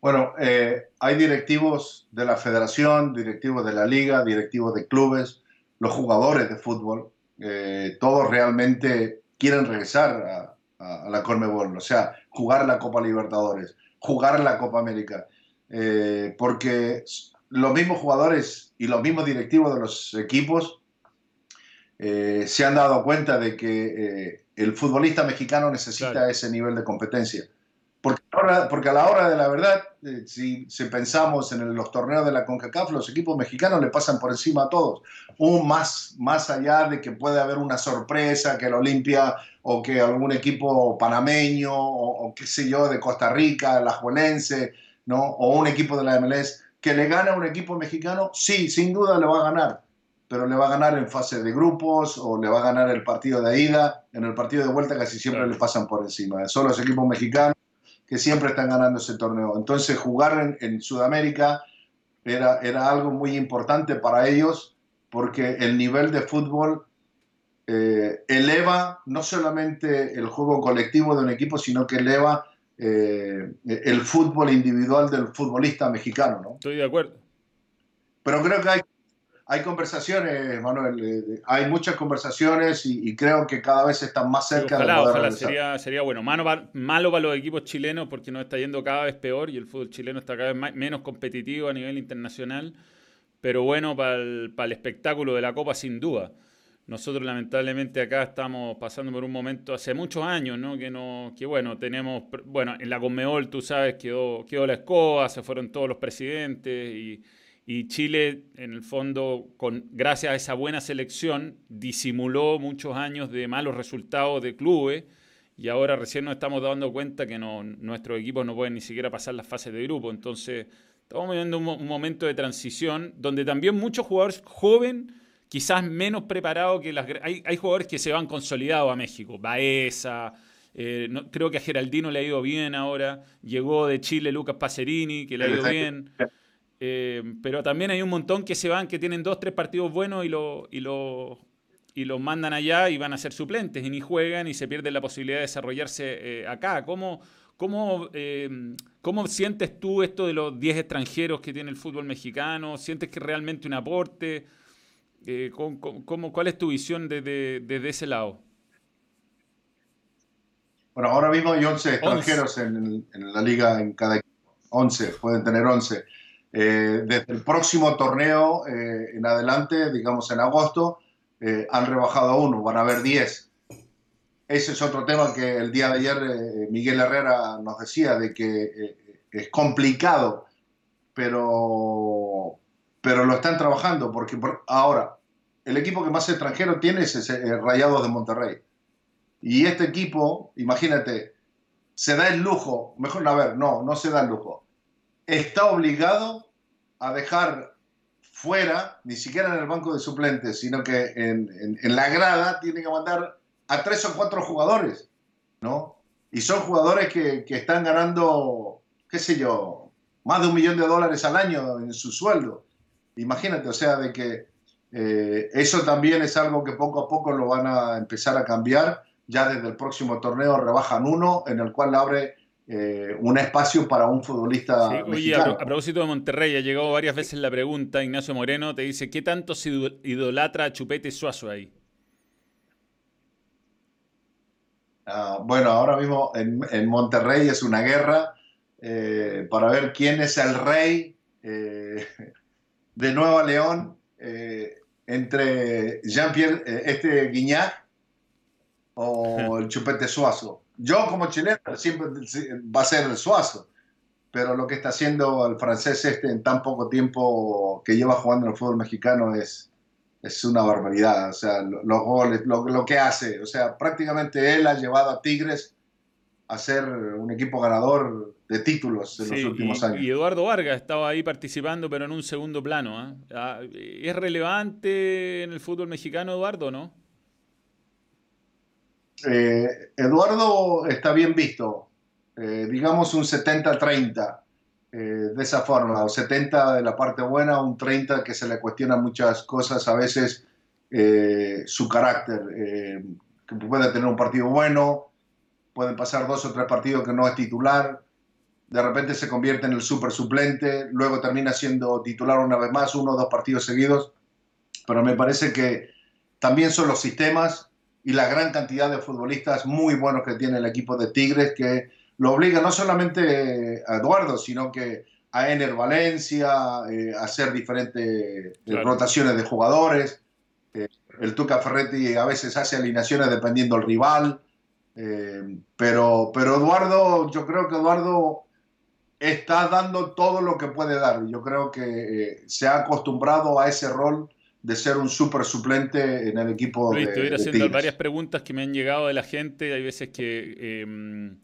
Bueno, eh, hay directivos de la federación, directivos de la liga, directivos de clubes, los jugadores de fútbol, eh, todos realmente quieren regresar a, la Conmebol, o sea, jugar la Copa Libertadores, jugar la Copa América, eh, porque los mismos jugadores y los mismos directivos de los equipos se han dado cuenta de que el futbolista mexicano necesita ese nivel de competencia. Porque, porque a la hora de la verdad, eh, si, pensamos en los torneos de la CONCACAF, los equipos mexicanos le pasan por encima a todos. Un más, más allá de que puede haber una sorpresa, que el Olimpia o que algún equipo panameño o, qué sé yo, de Costa Rica, la Juelense, ¿no? o un equipo de la MLS, que le gana a un equipo mexicano, sí, sin duda le va a ganar pero le va a ganar en fase de grupos o le va a ganar el partido de ida. En el partido de vuelta casi siempre le pasan por encima. Son los equipos mexicanos que siempre están ganando ese torneo. Entonces jugar en, Sudamérica era, era algo muy importante para ellos porque el nivel de fútbol eh, eleva no solamente el juego colectivo de un equipo, sino que eleva eh, el fútbol individual del futbolista mexicano. ¿no? Estoy de acuerdo. Pero creo que hay hay conversaciones, Manuel, eh, hay muchas conversaciones y, creo que cada vez están más cerca ojalá, de poder ojalá, sería, sería bueno. Malo, malo para los equipos chilenos porque nos está yendo cada vez peor y el fútbol chileno está cada vez menos competitivo a nivel internacional, pero bueno para el, para el espectáculo de la Copa sin duda. Nosotros lamentablemente acá estamos pasando por un momento hace muchos años, ¿no? Que no, que bueno, tenemos, bueno, en la Conmebol tú sabes quedó, quedó la escoba, se fueron todos los presidentes y y Chile, en el fondo, con, gracias a esa buena selección, disimuló muchos años de malos resultados de clubes y ahora recién nos estamos dando cuenta que no, nuestros equipos no pueden ni siquiera pasar las fases de grupo. Entonces, estamos viviendo un, momento de transición donde también muchos jugadores jóvenes, quizás menos preparados que las... Hay, hay jugadores que se van consolidados a México, Baeza... Eh, creo que a Geraldino le ha ido bien ahora. Llegó de Chile Lucas Pacerini, que le ha ido bien. Eh, pero también hay un montón que se van, que tienen dos, tres partidos buenos y lo, y lo, y los mandan allá y van a ser suplentes y ni juegan y se pierden la posibilidad de desarrollarse eh, acá. ¿Cómo, cómo, eh, ¿Cómo sientes tú esto de los 10 extranjeros que tiene el fútbol mexicano? ¿Sientes que realmente un aporte? ¿Cómo, cuál es tu visión desde, desde ese lado? Bueno, ahora mismo hay 11 extranjeros En, en, la liga en cada equipo. 11, pueden tener 11. Eh, desde el próximo torneo eh, en adelante, digamos en agosto, eh, han rebajado a uno, van a haber 10. Ese es otro tema que el día de ayer Miguel Herrera nos decía, de que es complicado, pero, pero lo están trabajando, porque ahora el equipo que más extranjero tiene es Rayados de Monterrey. Y este equipo, imagínate, se da el lujo, mejor, a ver, no, no se da el lujo, está obligado a dejar fuera, ni siquiera en el banco de suplentes, sino que en, la grada tiene que mandar a tres o cuatro jugadores, ¿no? Y son jugadores que, están ganando, qué sé yo, más de un millón de dólares al año en su sueldo. Imagínate, o sea, de que eh, eso también es algo que poco a poco lo van a empezar a cambiar. Ya desde el próximo torneo rebajan uno, en el cual abre eh, un espacio para un futbolista. Sí, oye, a, propósito de Monterrey, ha llegado varias veces la pregunta, Ignacio Moreno te dice, ¿qué tanto se idolatra a Chupete Suazo ahí? Ah, bueno, ahora mismo en, Monterrey es una guerra eh, para ver quién es el rey eh, de Nueva León entre Jean-Pierre, este Guignac o el Chupete Suazo. Yo como chileno siempre va a ser el Suazo, pero lo que está haciendo el francés este en tan poco tiempo que lleva jugando en el fútbol mexicano es, es una barbaridad. O sea, los goles, lo, que hace. O sea, prácticamente él ha llevado a Tigres a ser un equipo ganador de títulos en los últimos años. Y Eduardo Vargas estaba ahí participando, pero en un segundo plano. ¿ah? Ah, ¿Es relevante en el fútbol mexicano, Eduardo, no? Eh, Eduardo está bien visto, eh, digamos un 70-30 eh, de esa forma, o 70 de la parte buena, un 30 que se le cuestiona muchas cosas, a veces su carácter, que puede tener un partido bueno, pueden pasar dos o tres partidos que no es titular, de repente se convierte en el super suplente, luego termina siendo titular una vez más, uno o dos partidos seguidos, pero me parece que también son los sistemas y la gran cantidad de futbolistas muy buenos que tiene el equipo de Tigres que lo obliga no solamente a Eduardo, sino que a Ener Valencia, eh, a hacer diferentes eh, rotaciones de jugadores. Eh, el Tuca Ferretti a veces hace alineaciones dependiendo del rival. pero, pero Eduardo, yo creo que Eduardo está dando todo lo que puede dar. Yo creo que se ha acostumbrado a ese rol de ser un súper suplente en el equipo Luis, de, te voy a ir haciendo varias preguntas que me han llegado de la gente. Hay veces que em,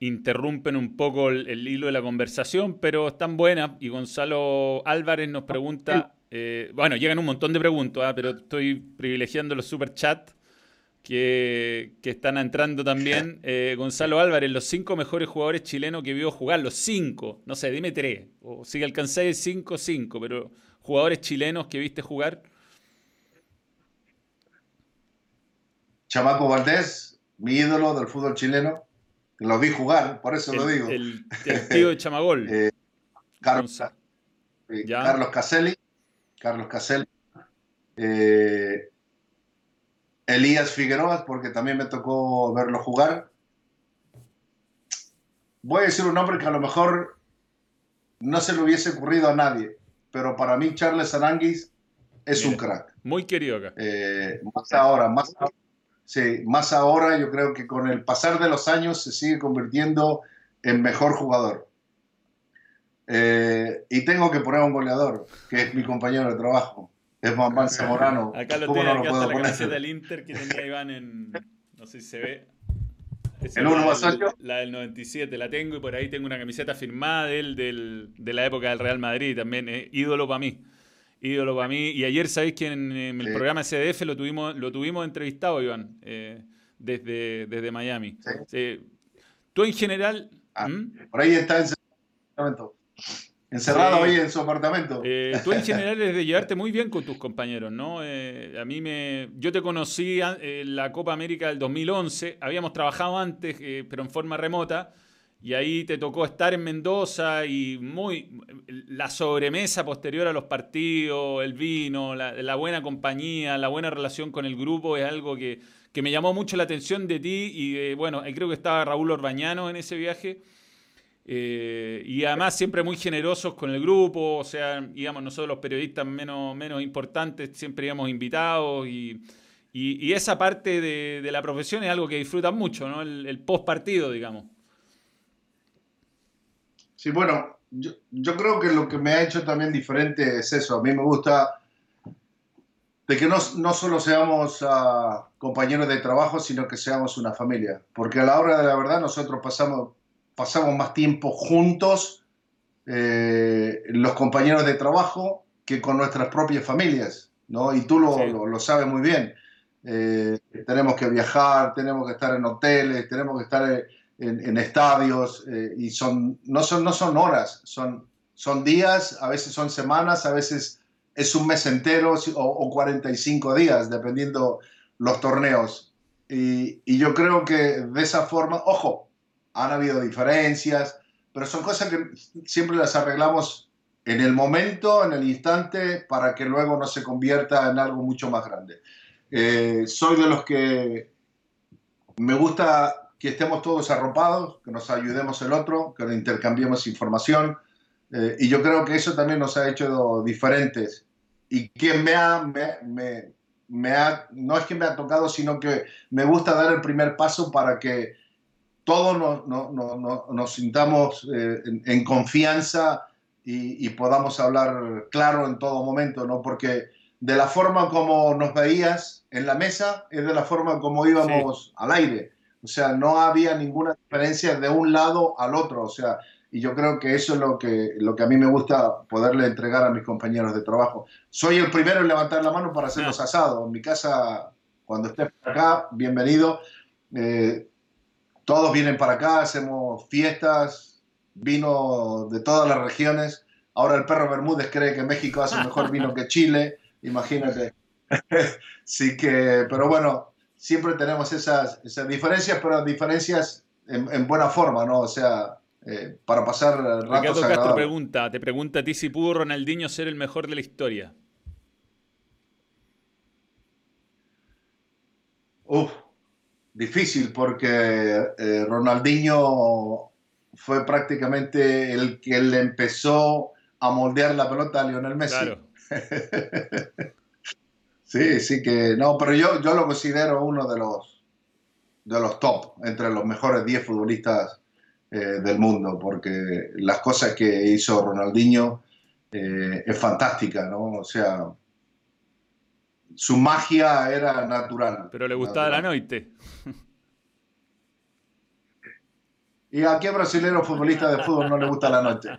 interrumpen un poco el, hilo de la conversación, pero están buenas. Y Gonzalo Álvarez nos pregunta, eh, bueno, llegan un montón de preguntas, ¿ah? pero estoy privilegiando los super chat que, están entrando también. Eh, Gonzalo Álvarez, los cinco mejores jugadores chilenos que vio jugar, los cinco, no sé, dime tres, o si alcanzáis cinco, cinco, pero jugadores chilenos que viste jugar. Chamaco Valdés, mi ídolo del fútbol chileno. Lo vi jugar, por eso lo digo. El, tío de Chamagol. Eh, Carlos, Carlos Caselli. Carlos Caselli. Eh, Elías Figueroa, porque también me tocó verlo jugar. Voy a decir un nombre que a lo mejor no se le hubiese ocurrido a nadie, pero para mí Charles Aranguis es un crack. Muy querido acá. Eh, más ahora, más ahora Sí, más ahora yo creo que con el pasar de los años se sigue convirtiendo en mejor jugador. Eh, y tengo que poner a un goleador, que es mi compañero de trabajo, es Juan Zamorano. Acá lo tengo, no acá está la camiseta del Inter que tenía Iván en, no sé si se ve. el 1 más 8. La del 97, la tengo y por ahí tengo una camiseta firmada de él del, de la época del Real Madrid, también, es ídolo para mí ídolo para mí. Y ayer, ¿sabéis que en, el programa CDF lo tuvimos, lo tuvimos entrevistado, Iván, eh, desde, desde Miami? Tú en general... Ah, ¿Mm? Por ahí está encerrado, encerrado ahí en su apartamento. Eh, tú en general es de llevarte muy bien con tus compañeros, ¿no? Eh, a mí me... Yo te conocí en la Copa América del 2011, habíamos trabajado antes, pero en forma remota y ahí te tocó estar en Mendoza y muy la sobremesa posterior a los partidos, el vino, la, buena compañía, la buena relación con el grupo es algo que, me llamó mucho la atención de ti y bueno, creo que estaba Raúl Orbañano en ese viaje. Eh, y además siempre muy generosos con el grupo, o sea, íbamos nosotros los periodistas menos, menos importantes, siempre íbamos invitados y, esa parte de, la profesión es algo que disfrutan mucho, ¿no? El, post partido, digamos. Sí, bueno, yo, creo que lo que me ha hecho también diferente es eso. A mí me gusta de que no, no solo seamos ah, compañeros de trabajo, sino que seamos una familia. Porque a la hora de la verdad nosotros pasamos, pasamos más tiempo juntos, eh, los compañeros de trabajo, que con nuestras propias familias. ¿no? Y tú lo, lo, sabes muy bien. Eh, tenemos que viajar, tenemos que estar en hoteles, tenemos que estar en, estadios eh, y son no, son, no son horas, son son días, a veces son semanas, a veces es un mes entero o, o 45 días, dependiendo los torneos. Y, y, yo creo que de esa forma, ojo, han habido diferencias, pero son cosas que siempre las arreglamos en el momento, en el instante, para que luego no se convierta en algo mucho más grande. Eh, soy de los que me gusta que estemos todos arropados, que nos ayudemos el otro, que intercambiemos información. Eh, y yo creo que eso también nos ha hecho diferentes. Y quien me ha, me, me, ha, no es que me ha tocado, sino que me gusta dar el primer paso para que todos nos, no, no, nos sintamos eh, en, en, confianza y, y, podamos hablar claro en todo momento, ¿no? Porque de la forma como nos veías en la mesa es de la forma como íbamos sí. al aire. O sea, no había ninguna diferencia de un lado al otro. O sea, y yo creo que eso es lo que, lo que a mí me gusta poderle entregar a mis compañeros de trabajo. Soy el primero en levantar la mano para hacer los asados. En mi casa, cuando estés acá, bienvenido. Eh, todos vienen para acá, hacemos fiestas, vino de todas las regiones. Ahora el perro Bermúdez cree que México hace mejor vino que Chile, imagínate. sí que, pero bueno, siempre tenemos esas, esas diferencias, pero diferencias en, en, buena forma, ¿no? O sea, eh, para pasar ratos Ricardo Castro pregunta, te pregunta a ti si pudo Ronaldinho ser el mejor de la historia. Uf, difícil porque eh, Ronaldinho fue prácticamente el que le empezó a moldear la pelota a Lionel Messi. Claro. sí, sí que no, pero yo, yo lo considero uno de los de los top, entre los mejores 10 futbolistas eh, del mundo, porque las cosas que hizo Ronaldinho eh, es fantástica, ¿no? O sea, su magia era natural. Pero le gustaba natural. la noite. ¿Y a qué brasilero futbolista de fútbol no le gusta la noche?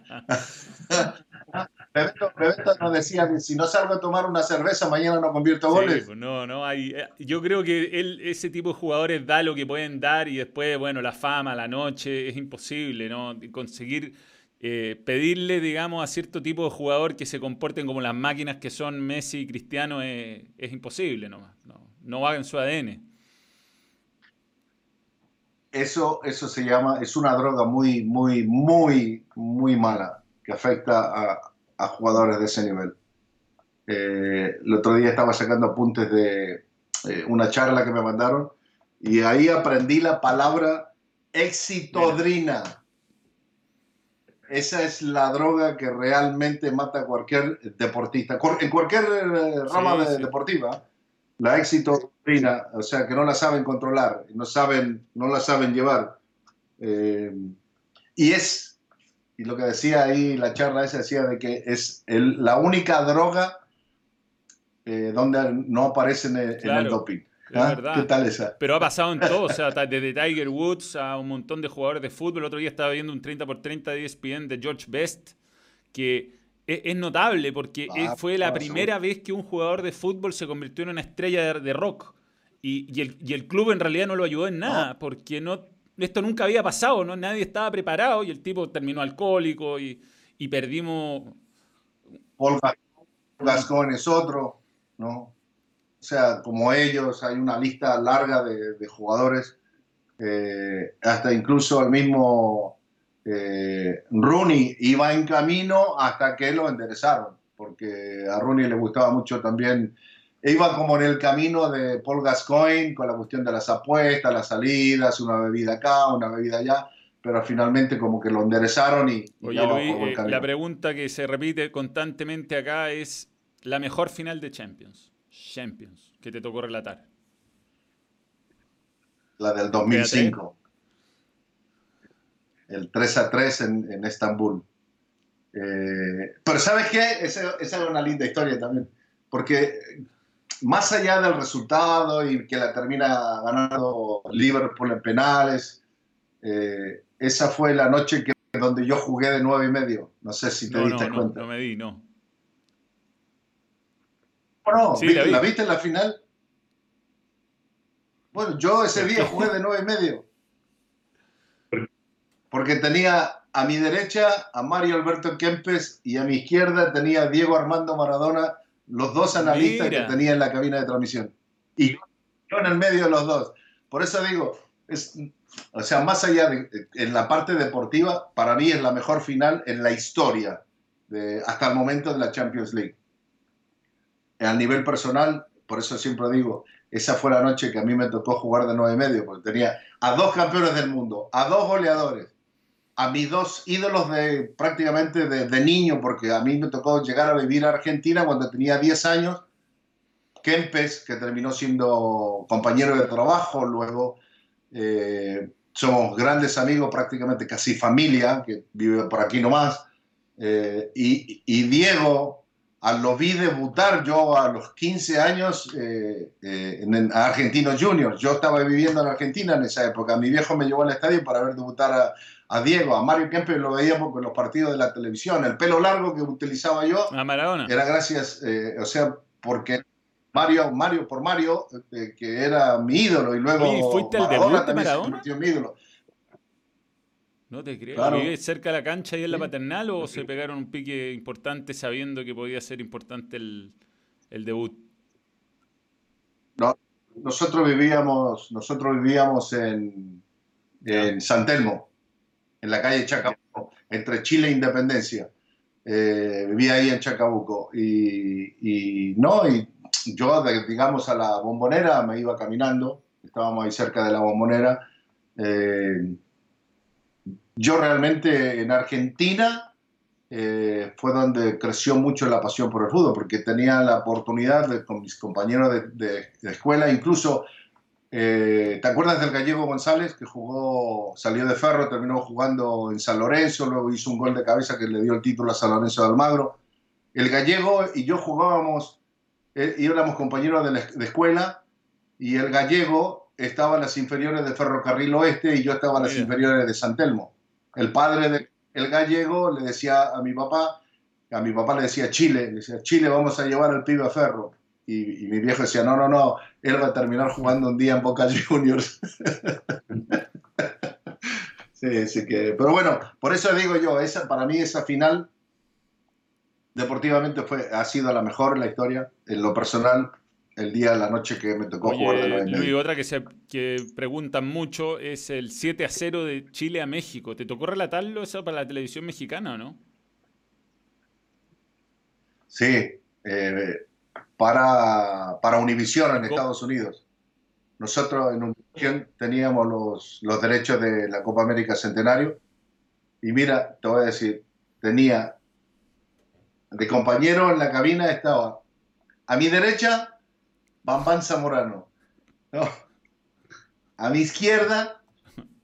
Bebeto, Bebeto, nos decía si no salgo a tomar una cerveza, mañana no convierto goles. Sí, no, no, hay, eh, yo creo que él, ese tipo de jugadores da lo que pueden dar y después, bueno, la fama, la noche, es imposible, ¿no? Conseguir eh, pedirle, digamos, a cierto tipo de jugador que se comporten como las máquinas que son Messi y Cristiano es, es imposible nomás. No, no va en su ADN. Eso, eso se llama, es una droga muy, muy, muy, muy mala que afecta a, a jugadores de ese nivel. Eh, el otro día estaba sacando apuntes de eh, una charla que me mandaron y ahí aprendí la palabra exitodrina. Esa es la droga que realmente mata a cualquier deportista, en cualquier eh, rama sí, de, sí. deportiva. La exitodrina, o sea, que no la saben controlar, no, saben, no la saben llevar. Eh, y es y lo que decía ahí la charla esa decía de que es el, la única droga eh, donde no aparece en el, claro, en el doping. ¿Ah? ¿Qué tal esa? Pero ha pasado en todo, o sea, desde Tiger Woods a un montón de jugadores de fútbol. El otro día estaba viendo un 30 por 30 de ESPN de George Best, que es, es notable porque ah, fue la primera ah, vez que un jugador de fútbol se convirtió en una estrella de, de rock. Y, y, el, y, el, club en realidad no lo ayudó en nada, porque no esto nunca había pasado, ¿no? Nadie estaba preparado y el tipo terminó alcohólico y, y perdimos. Paul Gascón es otro, ¿no? O sea, como ellos, hay una lista larga de, de jugadores, eh, hasta incluso el mismo eh, Rooney iba en camino hasta que lo enderezaron, porque a Rooney le gustaba mucho también. Iba como en el camino de Paul Gascoigne con la cuestión de las apuestas, las salidas, una bebida acá, una bebida allá, pero finalmente como que lo enderezaron y... y Oye Luis, eh, la pregunta que se repite constantemente acá es la mejor final de Champions, Champions, que te tocó relatar. La del 2005. El 3 a 3 en, en Estambul. Eh, pero ¿sabes qué? Esa, esa es una linda historia también. Porque más allá del resultado y que la termina ganando Liverpool en penales, eh, esa fue la noche que, donde yo jugué de nueve y medio. No sé si te no, diste no, cuenta. No, no me di, no. No, sí, ¿la, vi. ¿la, viste en la final? Bueno, yo ese día jugué de nueve y medio. Porque tenía, a mi derecha a Mario Alberto Kempes y a mi izquierda tenía a Diego Armando Maradona, los dos analistas que tenía en la cabina de transmisión. Y yo en el medio de los dos. Por eso digo, es, o sea, más allá de en la parte deportiva, para mí es la mejor final en la historia de, hasta el momento de la Champions League. A nivel personal, por eso siempre digo, esa fue la noche que a mí me tocó jugar de nueve y medio, porque tenía a dos campeones del mundo, a dos goleadores, a mis dos ídolos de prácticamente de, niño, porque a mí me tocó llegar a vivir a Argentina cuando tenía 10 años. Kempes, que terminó siendo compañero de trabajo, luego eh, somos grandes amigos, prácticamente casi familia, que vive por aquí nomás. Eh, y, y, Diego, lo vi debutar yo a los 15 años eh, en, Argentinos Juniors. Yo estaba viviendo en Argentina en esa época. Mi viejo me llevó al estadio para ver debutar a, a Diego, a Mario Kempes lo veíamos en los partidos de la televisión. El pelo largo que utilizaba yo a Maradona. era gracias, o sea, porque Mario, Mario por Mario, eh, que era mi ídolo, y luego fuiste el debut de Maradona? mi ídolo. No te creo. Claro. cerca de la cancha y en la paternal o se pegaron un pique importante sabiendo que podía ser importante el, debut? No, nosotros vivíamos, nosotros vivíamos en, en San Telmo, en la calle Chacabuco, entre Chile e Independencia. Eh, vivía ahí en Chacabuco. Y, y no, y yo, digamos, a la bombonera me iba caminando, estábamos ahí cerca de la bombonera. Eh, yo realmente en Argentina eh, fue donde creció mucho la pasión por el fútbol, porque tenía la oportunidad de, con mis compañeros de, escuela, incluso, eh, ¿te acuerdas del gallego González que jugó, salió de Ferro, terminó jugando en San Lorenzo, luego hizo un gol de cabeza que le dio el título a San Lorenzo de Almagro? El gallego y yo jugábamos eh, éramos compañeros de, escuela y el gallego estaba en las inferiores de Ferrocarril Oeste y yo estaba en las inferiores de San Telmo. El padre del el gallego le decía a mi papá, a mi papá le decía Chile, le decía Chile vamos a llevar al pibe a Ferro. Y, mi viejo decía, no, no, no, él va a terminar jugando un día en Boca Juniors. sí, sí que, pero bueno, por eso digo yo, esa, para mí esa final deportivamente fue, ha sido la mejor en la historia. En lo personal, el día, la noche que me tocó jugar de Y otra que, se, que preguntan mucho es el 7 a 0 de Chile a México. ¿Te tocó relatarlo eso para la televisión mexicana o no? Sí, eh, para, para Univision en Estados Unidos. Nosotros en Univision teníamos los, los derechos de la Copa América Centenario. Y mira, te voy a decir, tenía de compañero en la cabina estaba a mi derecha Bambán Zamorano. A mi izquierda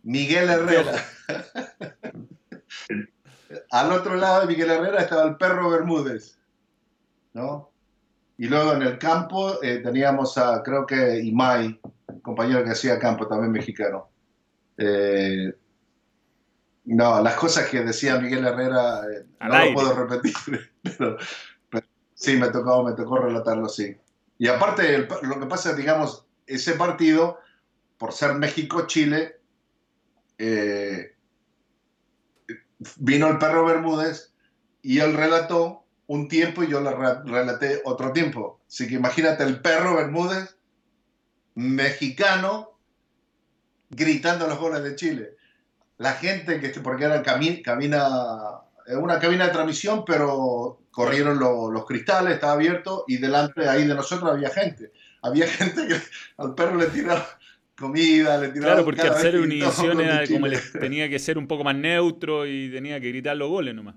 Miguel Herrera. Al otro lado de Miguel Herrera estaba el perro Bermúdez. ¿no? Y luego en el campo eh, teníamos a, creo que Imai, compañero que hacía campo, también mexicano. Eh, no, las cosas que decía Miguel Herrera eh, no lo puedo repetir, pero, sí, me tocó, me tocó relatarlo así. Y aparte, lo que pasa, digamos, ese partido, por ser México-Chile, eh, vino el perro Bermúdez y él relató un tiempo y yo le relaté otro tiempo. Así que imagínate el perro Bermúdez, mexicano, gritando los goles de Chile la gente que porque era camina, camina una cabina de transmisión, pero corrieron los cristales, estaba abierto y delante ahí de nosotros había gente. Había gente que al perro le tiraba comida, le tiraba. Claro, porque al ser Univision era como le, tenía que ser un poco más neutro y tenía que gritar los goles nomás.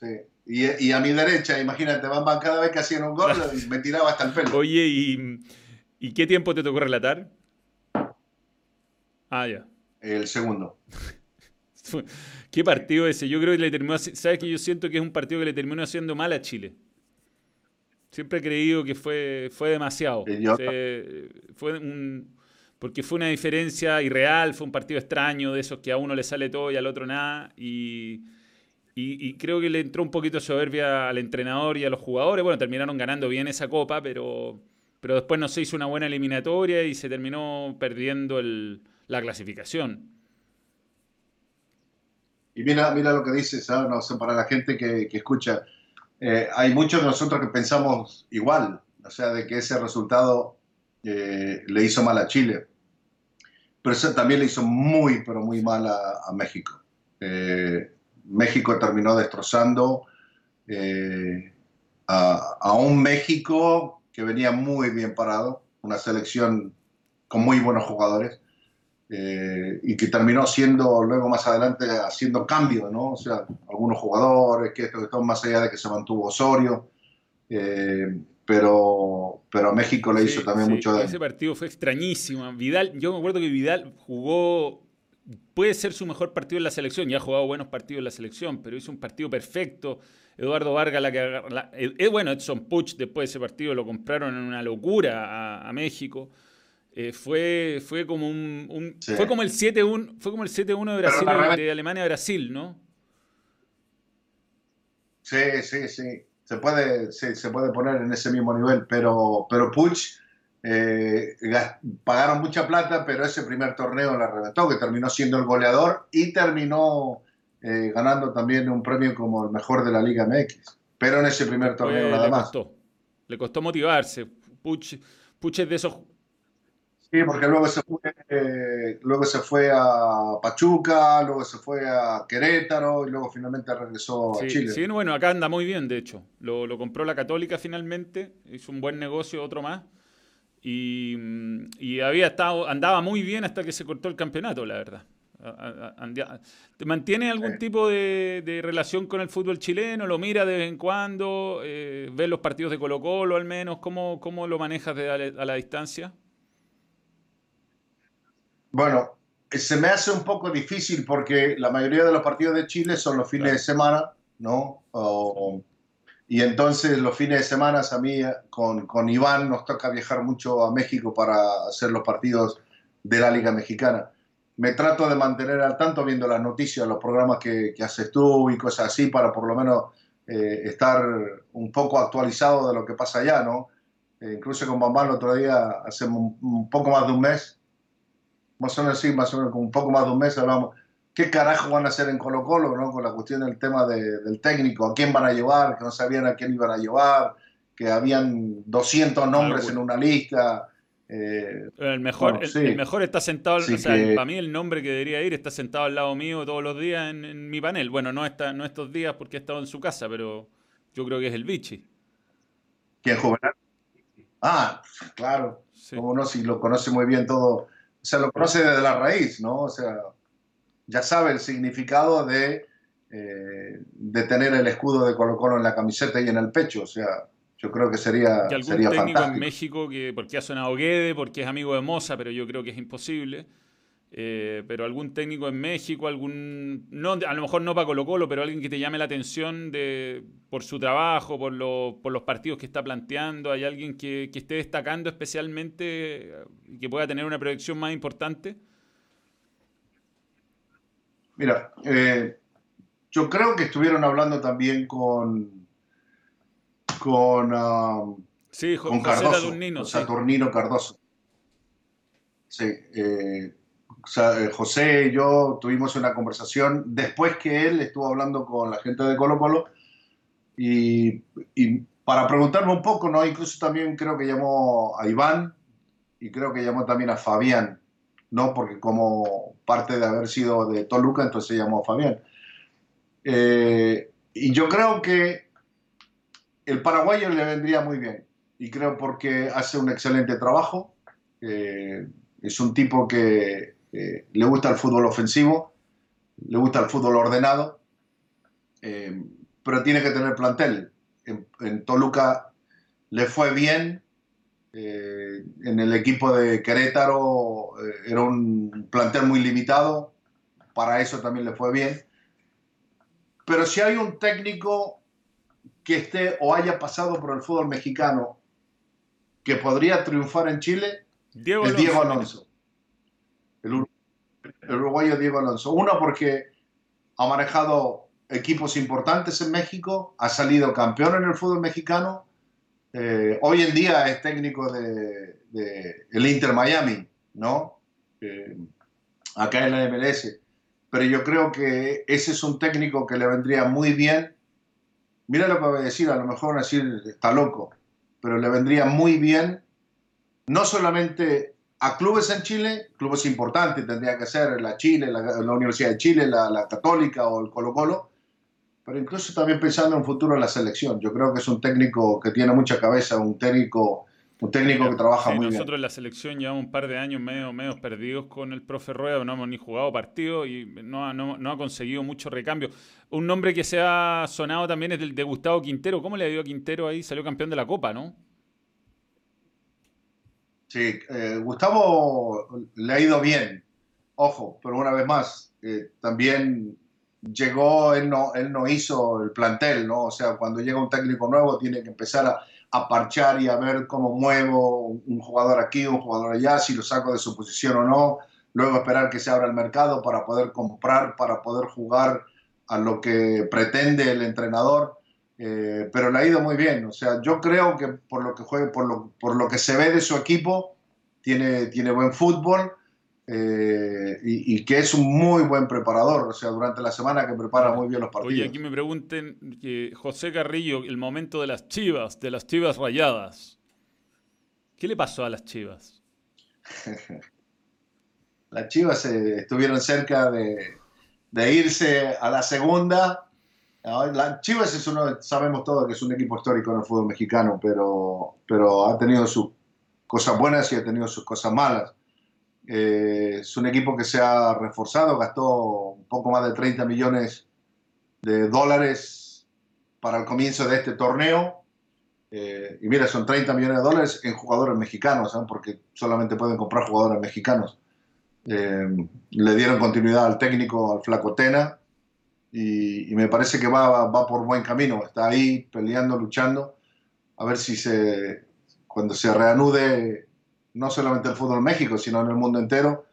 Sí. Y, y, a mi derecha, imagínate, van, cada vez que hacían un gol, me tiraba hasta el pelo. Oye, ¿y, ¿y qué tiempo te tocó relatar? Ah, ya. El segundo. ¿Qué partido ese? Yo creo que le terminó. ¿Sabes que yo siento que es un partido que le terminó haciendo mal a Chile? Siempre he creído que fue, fue demasiado. fue un, porque fue una diferencia irreal, fue un partido extraño de esos que a uno le sale todo y al otro nada. Y, y, creo que le entró un poquito soberbia al entrenador y a los jugadores. Bueno, terminaron ganando bien esa copa, pero, pero después no se hizo una buena eliminatoria y se terminó perdiendo el, la clasificación. Y mira, mira lo que dices, no, para la gente que, que escucha, eh, hay muchos de nosotros que pensamos igual, o sea, de que ese resultado eh, le hizo mal a Chile, pero eso también le hizo muy, pero muy mal a, México. Eh, México terminó destrozando a, a un México que venía muy bien parado, una selección con muy buenos jugadores, eh, y que terminó siendo luego más adelante haciendo cambios, ¿no? O sea, algunos jugadores que esto que más allá de que se mantuvo Osorio, eh, pero, pero a México le hizo también mucho daño. Ese partido fue extrañísimo. Vidal, yo me acuerdo que Vidal jugó, puede ser su mejor partido en la selección, ya ha jugado buenos partidos en la selección, pero hizo un partido perfecto. Eduardo Vargas, la que, eh, bueno, Edson Puch después de ese partido lo compraron en una locura a, a México. Eh, fue, fue como un, fue como el 7-1 fue como el 7-1 de Brasil de Alemania a Brasil, ¿no? Sí, sí, sí. Se puede, se puede poner en ese mismo nivel, pero, pero Puch eh, pagaron mucha plata, pero ese primer torneo la reventó, que terminó siendo el goleador y terminó eh, ganando también un premio como el mejor de la Liga MX. Pero en ese primer torneo nada le más. Costó. Le costó motivarse. Puch, Puch es de esos Sí, porque luego se fue, eh, luego se fue a Pachuca, luego se fue a Querétaro y luego finalmente regresó a Chile. Sí, bueno, acá anda muy bien, de hecho. Lo, compró la Católica finalmente, hizo un buen negocio, otro más. Y, había estado, andaba muy bien hasta que se cortó el campeonato, la verdad. ¿Te mantiene algún tipo de, relación con el fútbol chileno? ¿Lo mira de vez en cuando? Eh, ¿Ves los partidos de Colo Colo al menos? ¿Cómo, cómo lo manejas a la distancia? Bueno, se me hace un poco difícil porque la mayoría de los partidos de Chile son los fines de semana, ¿no? y entonces los fines de semana a mí con, con, Iván nos toca viajar mucho a México para hacer los partidos de la Liga Mexicana. Me trato de mantener al tanto viendo las noticias, los programas que, que haces tú y cosas así para por lo menos eh, estar un poco actualizado de lo que pasa allá, ¿no? Eh, incluso con mamá el otro día, hace un poco más de un mes, más o menos así, más o menos con un poco más de un mes hablamos, ¿qué carajo van a hacer en Colo Colo, ¿no? Con la cuestión del tema del técnico, a quién van a llevar, que no sabían a quién iban a llevar, que habían 200 nombres en una lista. Eh, el, mejor, el, mejor está sentado, o sea, para mí el nombre que debería ir está sentado al lado mío todos los días en, mi panel. Bueno, no, está, no estos días porque he estado en su casa, pero yo creo que es el Vichy. ¿Quién juvenil? Ah, claro. Como no, si lo conoce muy bien todo, se lo conoce desde la raíz, ¿no? O sea, ya sabe el significado de, eh, de tener el escudo de Colo Colo en la camiseta y en el pecho, o sea, yo creo que sería, algún sería técnico en México que, porque ha sonado Guede, porque es amigo de Moza, pero yo creo que es imposible, eh, pero algún técnico en México, algún no, a lo mejor no para Colo Colo, pero alguien que te llame la atención de, por su trabajo, por, por los partidos que está planteando, hay alguien que, que esté destacando especialmente y que pueda tener una proyección más importante. Mira, eh, yo creo que estuvieron hablando también con con, um, sí, con Cardoso, Saturnino Cardoso. Sí, eh, eh, José y yo tuvimos una conversación después que él estuvo hablando con la gente de Colo Colo y, para preguntarme un poco, ¿no? Incluso también creo que llamó a Iván y creo que llamó también a Fabián, ¿no? Porque como parte de haber sido de Toluca, entonces llamó a Fabián. Eh, y yo creo que el paraguayo le vendría muy bien y creo porque hace un excelente trabajo. Eh, es un tipo que eh, le gusta el fútbol ofensivo, le gusta el fútbol ordenado, eh, pero tiene que tener plantel. En, Toluca le fue bien, eh, en el equipo de Querétaro era un plantel muy limitado, para eso también le fue bien. Pero si hay un técnico que esté o haya pasado por el fútbol mexicano que podría triunfar en Chile, es Diego Alonso el, uruguayo Diego Alonso. Uno porque ha manejado equipos importantes en México, ha salido campeón en el fútbol mexicano, eh, hoy en día es técnico de, el Inter Miami, ¿no? Eh, acá en la MLS. pero yo creo que ese es un técnico que le vendría muy bien. Mira lo que voy a decir, a lo mejor decir, está loco, pero le vendría muy bien, no solamente a clubes en Chile, clubes importantes, tendría que ser la Chile, la, Universidad de Chile, la, la, Católica o el Colo Colo, pero incluso también pensando en un futuro en la selección. Yo creo que es un técnico que tiene mucha cabeza, un técnico un técnico que trabaja muy bien. Nosotros en la selección llevamos un par de años medio, medio perdidos con el profe Rueda, no hemos ni jugado partido y no, no, ha conseguido mucho recambio. Un nombre que se ha sonado también es el de Gustavo Quintero. ¿Cómo le dio a Quintero ahí? Salió campeón de la Copa, ¿no? Sí, eh, Gustavo le ha ido bien. Ojo, pero una vez más, eh, también llegó, él no, él no hizo el plantel, ¿no? O sea, cuando llega un técnico nuevo tiene que empezar a a parchar y a ver cómo muevo un jugador aquí, un jugador allá, si lo saco de su posición o no, luego esperar que se abra el mercado para poder comprar, para poder jugar a lo que pretende el entrenador, eh, pero le ha ido muy bien, o sea, yo creo que por lo que juegue, por lo, por lo que se ve de su equipo, tiene, tiene buen fútbol, eh, y, que es un muy buen preparador, o sea, durante la semana que prepara muy bien los partidos. Oye, aquí me pregunten que José Carrillo, el momento de las chivas, de las chivas rayadas. ¿Qué le pasó a las chivas? las chivas eh, estuvieron cerca de, irse a la segunda. Chivas es uno, sabemos todos que es un equipo histórico en el fútbol mexicano, pero, pero ha tenido sus cosas buenas y ha tenido sus cosas malas. Eh, es un equipo que se ha reforzado, gastó un poco más de 30 millones de dólares para el comienzo de este torneo. Eh, y mira, son 30 millones de dólares en jugadores mexicanos, ¿eh? porque solamente pueden comprar jugadores mexicanos. le dieron continuidad al técnico, al Flacotena, y, y me parece que va, va, por buen camino. Está ahí peleando, luchando, a ver si se, cuando se reanude no solamente el fútbol en México, sino en el mundo entero,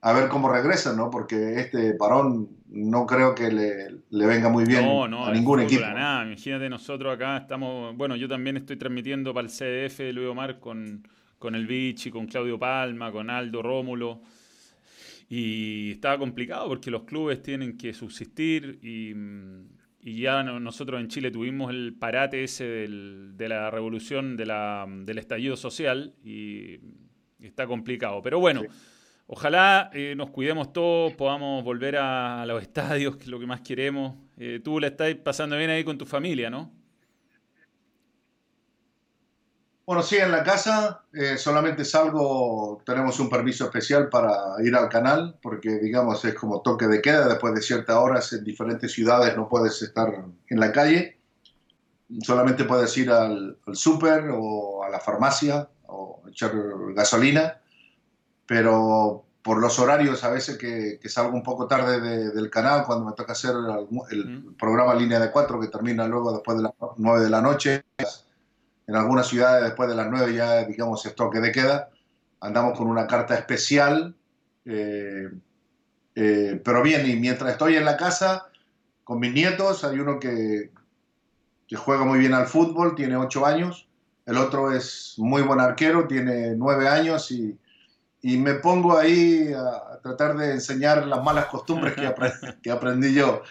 a ver cómo regresan, ¿no? Porque este parón no creo que le, venga muy bien a ningún equipo. nada, imagínate, nosotros acá estamos, bueno, yo también estoy transmitiendo para el CDF de Luis Omar con, con el Vichy, con Claudio Palma, con Aldo Rómulo. Y estaba complicado porque los clubes tienen que subsistir y, y ya nosotros en Chile tuvimos el parate ese de la revolución, de la, del estallido social y, está complicado. Pero bueno, ojalá eh, nos cuidemos todos, podamos volver a, los estadios, que es lo que más queremos. Eh, tú la estás pasando bien ahí con tu familia, ¿no? Bueno, sí, en la casa eh, solamente salgo, tenemos un permiso especial para ir al canal, porque digamos es como toque de queda, después de ciertas horas en diferentes ciudades no puedes estar en la calle, solamente puedes ir al, súper o a la farmacia o echar gasolina, pero por los horarios a veces que, salgo un poco tarde del canal, cuando me toca hacer el, programa Línea de Cuatro, que termina luego después de las 9 de la noche, en algunas ciudades después de las 9 ya, digamos, es toque de queda. Andamos con una carta especial. Eh, eh, pero bien, y mientras estoy en la casa con mis nietos, hay uno que, que juega muy bien al fútbol, tiene 8 años. El otro es muy buen arquero, tiene 9 años y, y me pongo ahí a, tratar de enseñar las malas costumbres que, que aprendí yo.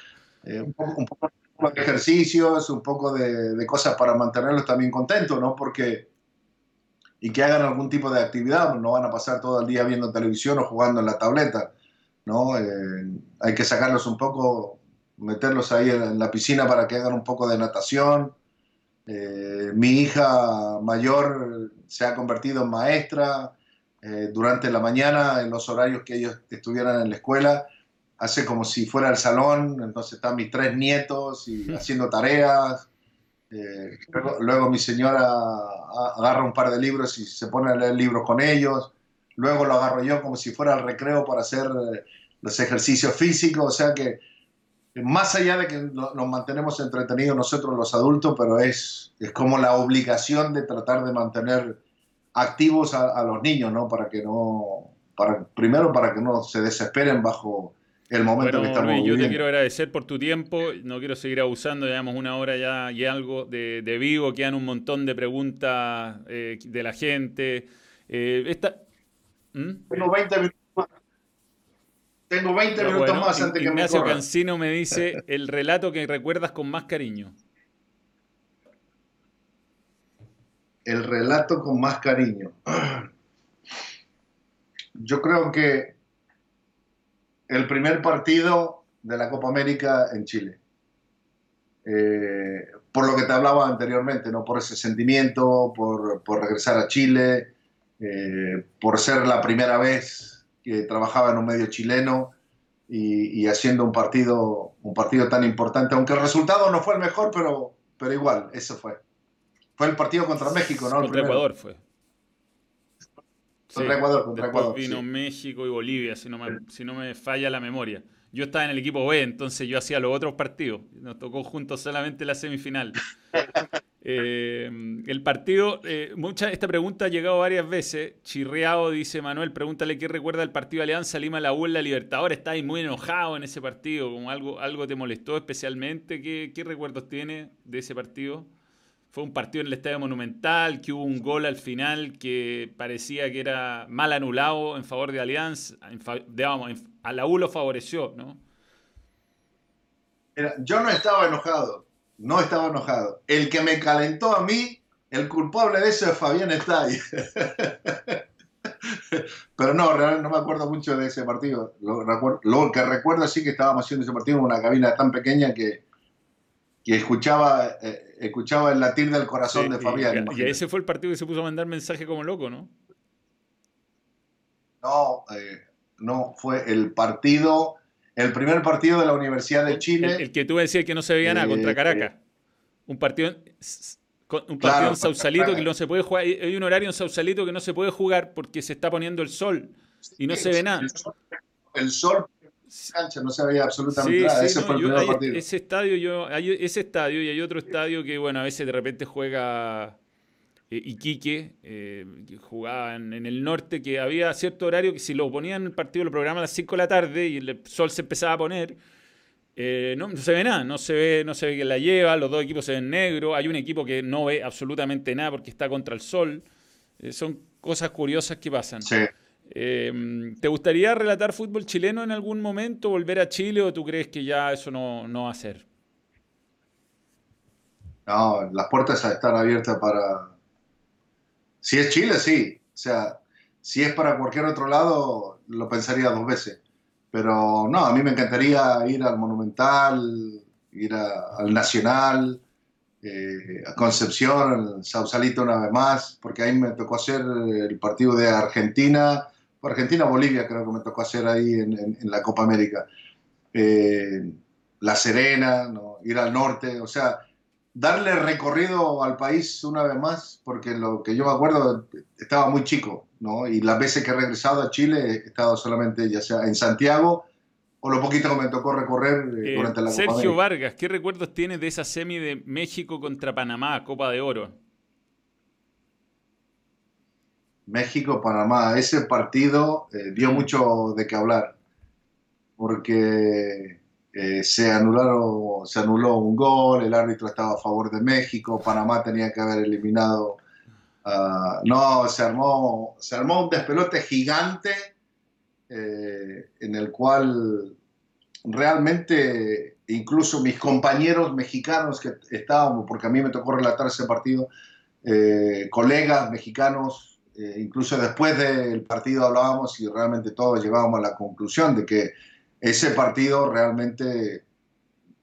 Eh, un, poco, un, poco, de ejercicios, un poco de, cosas para mantenerlos también contentos, ¿no? Porque, y que hagan algún tipo de actividad, no van a pasar todo el día viendo televisión o jugando en la tableta, ¿no? Eh, hay que sacarlos un poco, meterlos ahí en, la piscina para que hagan un poco de natación. Eh, mi hija mayor se ha convertido en maestra eh, durante la mañana, en los horarios que ellos estuvieran en la escuela hace como si fuera el salón, entonces están mis tres nietos y haciendo tareas. Eh, luego, mi señora agarra un par de libros y se pone a leer libros con ellos. Luego lo agarro yo como si fuera el recreo para hacer eh, los ejercicios físicos. O sea que más allá de que nos mantenemos entretenidos nosotros los adultos, pero es, es como la obligación de tratar de mantener activos a, a los niños, ¿no? Para que no, para, primero para que no se desesperen bajo el momento que estamos Yo te quiero agradecer por tu tiempo, no quiero seguir abusando, llevamos una hora ya y algo de, de vivo, quedan un montón de preguntas eh, de la gente. Eh, esta... ¿Mm? Tengo 20 minutos Tengo 20 minutos más antes que me Ignacio Cancino me dice el relato que recuerdas con más cariño. El relato con más cariño. Yo creo que el primer partido de la Copa América en Chile. Eh, por lo que te hablaba anteriormente, ¿no? por ese sentimiento, por, por regresar a Chile, eh, por ser la primera vez que trabajaba en un medio chileno y, haciendo un partido, un partido tan importante, aunque el resultado no fue el mejor, pero, pero igual, eso fue. Fue el partido contra México, ¿no? Contra Ecuador fue. Contra Ecuador, contra Ecuador. Vino México y Bolivia, si no, me, si no me falla la memoria. Yo estaba en el equipo B, entonces yo hacía los otros partidos. Nos tocó juntos solamente la semifinal. Eh, el partido, eh, mucha, esta pregunta ha llegado varias veces. Chirreado dice Manuel, pregúntale qué recuerda el partido Alianza Lima La U en la Libertadores. Está ahí muy enojado en ese partido, como algo, algo te molestó especialmente. ¿Qué, ¿Qué recuerdos tiene de ese partido? Fue un partido en el Estadio Monumental, que hubo un gol al final que parecía que era mal anulado en favor de Alianza. Digamos, a la U lo favoreció, ¿no? yo no estaba enojado, no estaba enojado. El que me calentó a mí, el culpable de eso es Fabián Estay. Pero no, realmente no me acuerdo mucho de ese partido. Lo, que recuerdo sí que estábamos haciendo ese partido en una cabina tan pequeña que, que escuchaba, eh, escuchaba el latir del corazón de Fabián. Y, ese fue el partido que se puso a mandar mensaje como loco, ¿no? No, eh, no, fue el partido, el primer partido de la Universidad de Chile. El, que tú decías que no se veía nada contra eh, Caracas. Un partido, un partido en Sausalito que no se puede jugar. Hay un horario en Sausalito que no se puede jugar porque se está poniendo el sol y no se ve nada. El sol cancha, no se veía absolutamente nada. ese fue el partido. Ese estadio, yo, hay ese estadio y hay otro estadio que, bueno, a veces de repente juega eh, Iquique, eh, que jugaba en, el norte, que había cierto horario que si lo ponían en el partido, lo programa a las 5 de la tarde y el sol se empezaba a poner. Eh, no, se ve nada, no se ve, no se ve quién la lleva, los dos equipos se ven negros, hay un equipo que no ve absolutamente nada porque está contra el sol. son cosas curiosas que pasan. Sí. Em, ¿Te gustaría relatar fútbol chileno en algún momento, volver a Chile o tú crees que ya eso no, no va a ser? No, las puertas están abiertas para... Si es Chile, sí. O sea, si es para cualquier otro lado, lo pensaría dos veces. Pero no, a mí me encantaría ir al Monumental, ir al Nacional, eh, a Concepción, Sausalito una vez más, porque ahí me tocó hacer el partido de Argentina Argentina-Bolivia creo que me tocó hacer ahí en, la Copa América. Eh, la Serena, ir al norte, o sea, darle recorrido al país una vez más, porque lo que yo me acuerdo, estaba muy chico, ¿no? Y las veces que he regresado a Chile he estado solamente ya sea en Santiago o lo poquito que me tocó recorrer eh, eh, durante la Sergio Copa Sergio Vargas, ¿qué recuerdos tienes de esa semi de México contra Panamá, Copa de Oro? México-Panamá. Ese partido eh, dio mucho de qué hablar, porque eh, se, anularon, se anuló un gol, el árbitro estaba a favor de México, Panamá tenía que haber eliminado. no, se armó, se armó un despelote gigante eh, en el cual realmente incluso mis compañeros mexicanos que estábamos, porque a mí me tocó relatar ese partido, colegas mexicanos eh, incluso después del partido hablábamos y realmente todos llegábamos a la conclusión de que ese partido realmente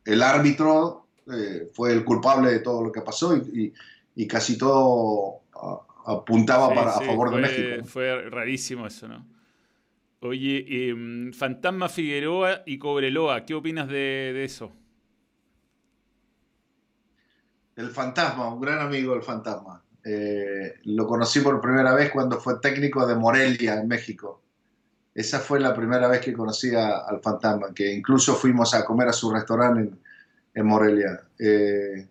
el árbitro eh, fue el culpable de todo lo que pasó y, casi todo apuntaba para, a favor de México. Fue rarísimo eso, ¿no? Oye, em, Fantasma Figueroa y Cobreloa, ¿qué opinas de, de eso? El fantasma, un gran amigo del fantasma. Eh, lo conocí por primera vez cuando fue técnico de Morelia, en México. Esa fue la primera vez que conocí al fantasma, que incluso fuimos a comer a su restaurante en, Morelia. Eh,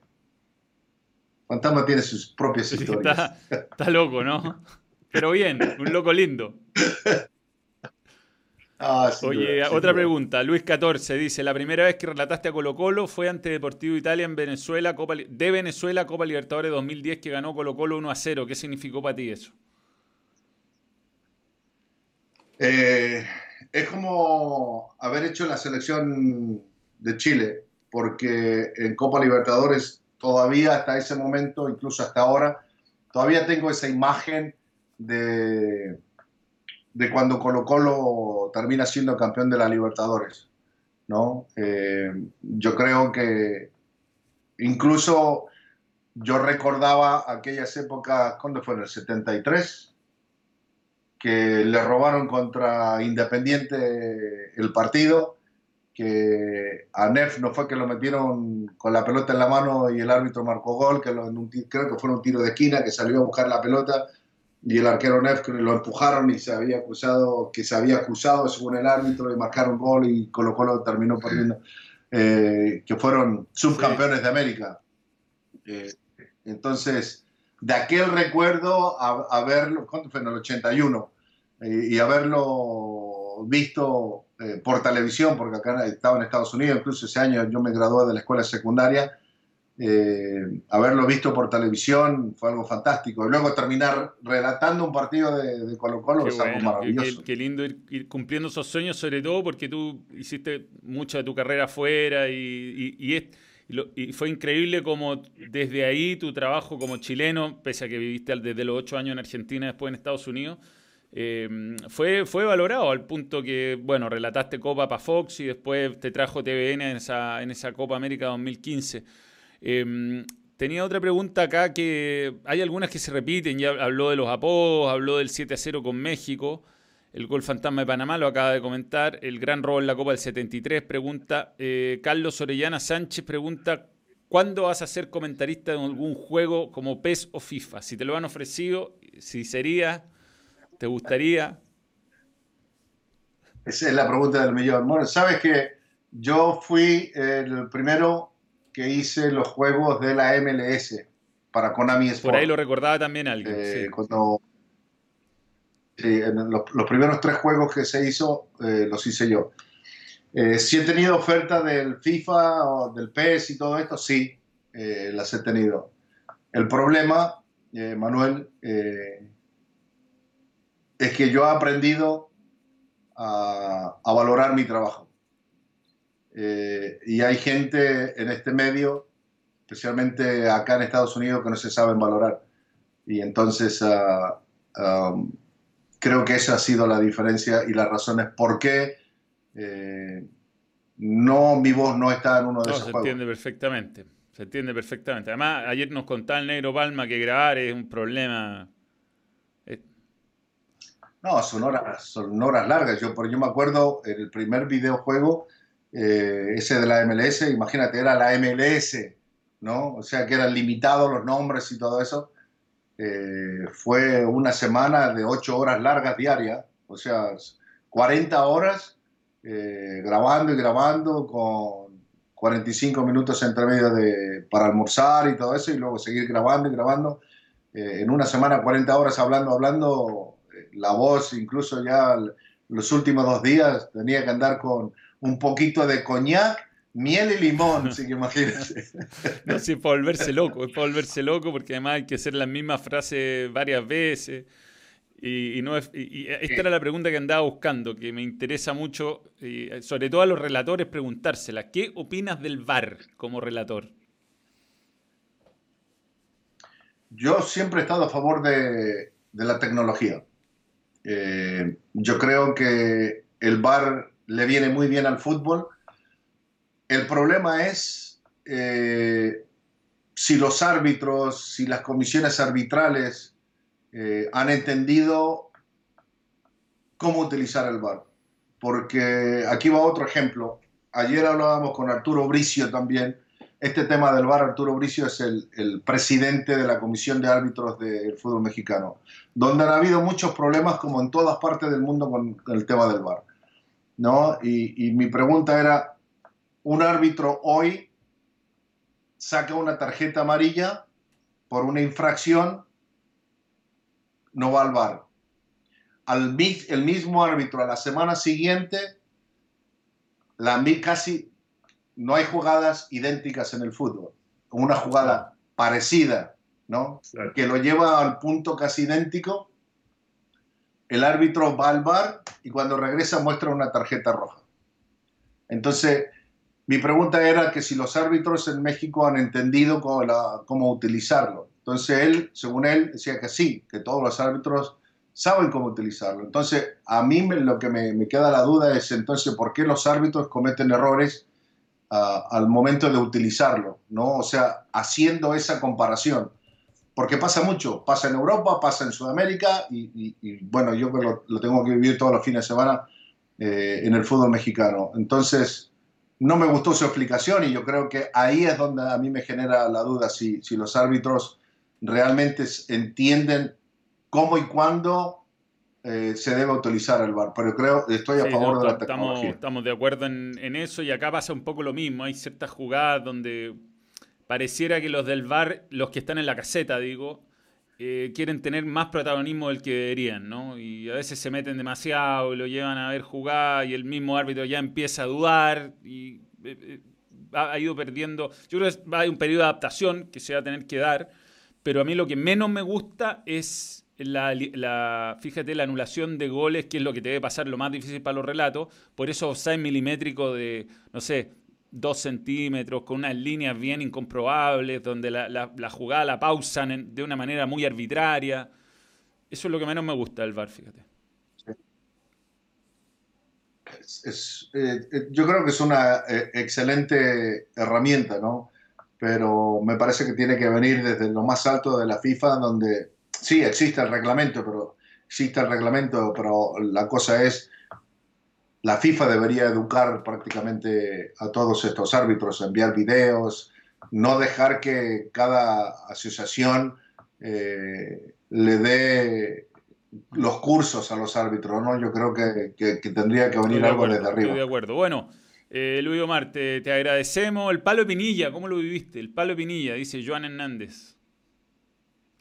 fantasma tiene sus propias historias. está loco, ¿no? Pero bien, un loco lindo. Ah, Oye, otra pregunta. Luis 14 dice, la primera vez que relataste a Colo Colo fue ante Deportivo Italia en Venezuela, Copa, de Venezuela, Copa Libertadores 2010, que ganó Colo Colo 1 a 0. ¿Qué significó para ti eso? Eh, es como haber hecho la selección de Chile, porque en Copa Libertadores todavía hasta ese momento, incluso hasta ahora, todavía tengo esa imagen de, de cuando Colo Colo termina siendo campeón de la Libertadores. ¿no? Eh, yo creo que incluso yo recordaba aquellas épocas, ¿cuándo fue? En el 73, que le robaron contra Independiente el partido, que a Nef no fue que lo metieron con la pelota en la mano y el árbitro marcó gol, que creo que fue un tiro de esquina, que salió a buscar la pelota y el arquero Neff lo empujaron y se había acusado, que se había acusado según el árbitro y marcaron gol y Colo Colo terminó perdiendo, eh, que fueron subcampeones de América. Eh, entonces, de aquel recuerdo, a, verlo, ¿cuánto fue? En el 81, eh, y haberlo visto por televisión, porque acá estaba en Estados Unidos, incluso ese año yo me gradué de la escuela secundaria, eh, haberlo visto por televisión fue algo fantástico. Y luego terminar relatando un partido de, Colo Colo es algo maravilloso. Qué, lindo ir, cumpliendo esos sueños, sobre todo porque tú hiciste mucha de tu carrera afuera y, y, fue increíble como desde ahí tu trabajo como chileno, pese a que viviste desde los ocho años en Argentina, después en Estados Unidos, eh, fue, fue valorado al punto que, bueno, relataste Copa para Fox y después te trajo TVN en esa, en esa Copa América 2015. Em, tenía otra pregunta acá que hay algunas que se repiten, ya habló de los apodos, habló del 7 a 0 con México, el gol fantasma de Panamá lo acaba de comentar, el gran robo en la Copa del 73 pregunta, eh, Carlos Orellana Sánchez pregunta, ¿cuándo vas a ser comentarista de algún juego como PES o FIFA? Si te lo han ofrecido, si sería, ¿te gustaría? Esa es la pregunta del millón. Bueno, sabes que yo fui el primero que hice los juegos de la MLS para Konami Sport. Por ahí lo recordaba también alguien. Eh, los, primeros tres juegos que se hizo eh, los hice yo. Eh, si he tenido oferta del FIFA o del PES y todo esto, sí, las he tenido. El problema, Manuel, es que yo he aprendido a valorar mi trabajo. Eh, y hay gente en este medio, especialmente acá en Estados Unidos, que no se saben valorar. Y entonces ah, creo que esa ha sido la diferencia y las razones por qué eh, no, mi voz no está en uno de esos se entiende perfectamente. Se entiende perfectamente. Además, ayer nos contaba el negro Palma que grabar es un problema. No, son horas, son horas largas. Yo, yo me acuerdo, en el primer videojuego eh, ese de la MLS, imagínate, era la MLS, ¿no? O sea que eran limitados los nombres y todo eso. Eh, fue una semana de ocho horas largas diarias, o sea, 40 horas eh, grabando y grabando con 45 minutos entre medio de, para almorzar y todo eso, y luego seguir grabando y grabando. en una semana, 40 horas hablando, hablando, la voz, incluso ya los últimos dos días tenía que andar con un poquito de coñac, miel y limón, así que imagínate. No, sí, es para volverse loco, es para volverse loco porque además hay que hacer la misma frase varias veces. Y, no esta era la pregunta que andaba buscando, que me interesa mucho, y sobre todo a los relatores, preguntársela. ¿Qué opinas del VAR como relator? Yo siempre he estado a favor de, la tecnología. Eh, yo creo que el VAR le viene muy bien al fútbol. El problema es eh, si los árbitros, si las comisiones arbitrales eh, han entendido cómo utilizar el VAR. Porque aquí va otro ejemplo. Ayer hablábamos con Arturo Bricio también. Este tema del VAR, Arturo Bricio es el, el presidente de la Comisión de Árbitros del Fútbol Mexicano, donde han habido muchos problemas, como en todas partes del mundo, con el tema del VAR. ¿No? Y, mi pregunta era, un árbitro hoy saca una tarjeta amarilla por una infracción, no va al bar. Al, el mismo árbitro a la semana siguiente, la, casi no hay jugadas idénticas en el fútbol. Una jugada parecida, ¿no? Que lo lleva al punto casi idéntico el árbitro va al bar y cuando regresa muestra una tarjeta roja. Entonces, mi pregunta era que si los árbitros en México han entendido cómo, utilizarlo. Entonces él, según él, decía que sí, que todos los árbitros saben cómo utilizarlo. Entonces, a mí lo que me, queda la duda es entonces por qué los árbitros cometen errores ah, al momento de utilizarlo, ¿no? O sea, haciendo esa comparación. Porque pasa mucho, pasa en Europa, pasa en Sudamérica y, bueno, yo lo, lo, tengo que vivir todos los fines de semana eh, en el fútbol mexicano. Entonces, no me gustó su explicación y yo creo que ahí es donde a mí me genera la duda si, si los árbitros realmente entienden cómo y cuándo eh, se debe utilizar el VAR. Pero creo, estoy a favor de la tecnología. Estamos, estamos de acuerdo en, eso y acá pasa un poco lo mismo. Hay ciertas jugadas donde pareciera que los del VAR, los que están en la caseta, digo, eh, quieren tener más protagonismo del que deberían, ¿no? Y a veces se meten demasiado lo llevan a ver jugar y el mismo árbitro ya empieza a dudar y eh, eh, ha, ido perdiendo. Yo creo que hay un periodo de adaptación que se va a tener que dar, pero a mí lo que menos me gusta es la, fíjate, la anulación de goles, que es lo que te debe pasar lo más difícil para los relatos, por eso 6 milimétricos de, no sé, dos centímetros, con unas líneas bien incomprobables, donde la, jugada la pausan de una manera muy arbitraria. Eso es lo que menos me gusta del VAR, fíjate. Eh, eh, yo creo que es una eh, excelente herramienta, ¿no? Pero me parece que tiene que venir desde lo más alto de la FIFA, donde sí existe el reglamento, pero existe el reglamento, pero la cosa es la FIFA debería educar prácticamente a todos estos árbitros, enviar videos, no dejar que cada asociación eh, le dé los cursos a los árbitros, ¿no? Yo creo que, tendría que venir algo desde arriba. Estoy de acuerdo. Bueno, eh, Luis Omar, te, agradecemos. El palo de Pinilla, ¿cómo lo viviste? El palo de Pinilla, dice Joan Hernández.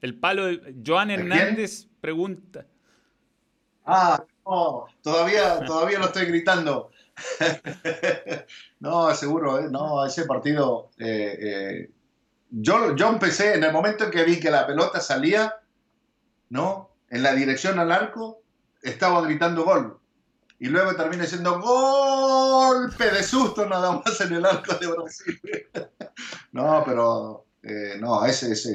El palo de... Joan Hernández pregunta. Ah, no, todavía, todavía lo estoy gritando. no, seguro, ¿eh? no, ese partido. Eh, eh, yo, yo empecé en el momento en que vi que la pelota salía, ¿no? En la dirección al arco, estaba gritando gol. Y luego terminé siendo golpe de susto nada más en el arco de Brasil. no, pero no, ese es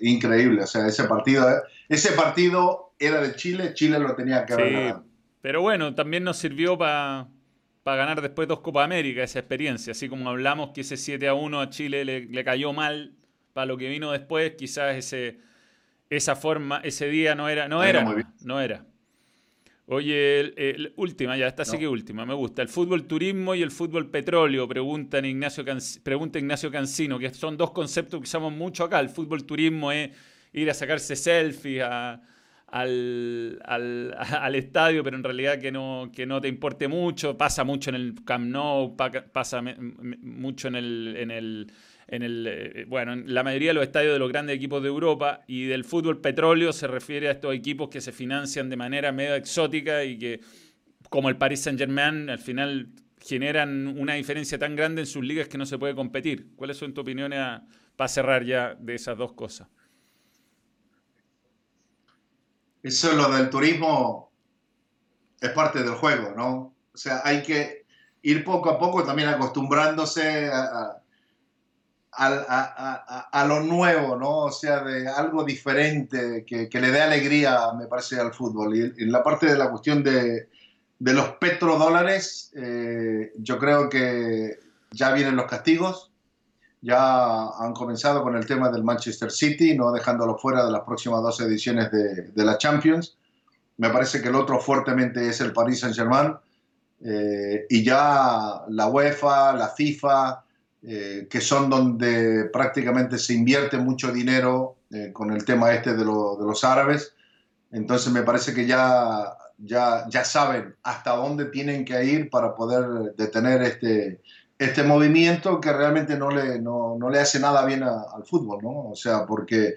increíble. O sea, ese partido, ese partido era de Chile, Chile lo tenía que haber Pero bueno, también nos sirvió para ganar después dos Copa América esa experiencia. Así como hablamos que ese 7 a 1 a Chile le, cayó mal para lo que vino después, quizás ese, esa forma, ese día no era, no era, no, era. Oye, última, ya, esta sí que última, me gusta. El fútbol turismo y el fútbol petróleo, pregunta Ignacio, pregunta Ignacio Cancino, que son dos conceptos que usamos mucho acá. El fútbol turismo es ir a sacarse selfies, a, al, al, estadio, pero en realidad que no, que no te importe mucho. Pasa mucho en el Camp Nou, pasa mucho en el, en el, en el eh, bueno, en la mayoría de los estadios de los grandes equipos de Europa y del fútbol petróleo se refiere a estos equipos que se financian de manera medio exótica y que, como el Paris Saint Germain, al final generan una diferencia tan grande en sus ligas que no se puede competir. ¿Cuáles son tus opiniones para cerrar ya de esas dos cosas? Eso lo del turismo es parte del juego, ¿no? O sea, hay que ir poco a poco también acostumbrándose a, lo nuevo, ¿no? O sea, de algo diferente que, le dé alegría, me parece, al fútbol. Y en la parte de la cuestión de, los petrodólares, eh, yo creo que ya vienen los castigos ya han comenzado con el tema del Manchester City, no dejándolo fuera de las próximas dos ediciones de, la Champions. Me parece que el otro fuertemente es el Paris Saint-Germain. Eh, y ya la UEFA, la FIFA, eh, que son donde prácticamente se invierte mucho dinero eh, con el tema este de, de, los árabes. Entonces me parece que ya, ya, ya saben hasta dónde tienen que ir para poder detener este, este movimiento que realmente no le, no, le hace nada bien al fútbol, ¿no? O sea, porque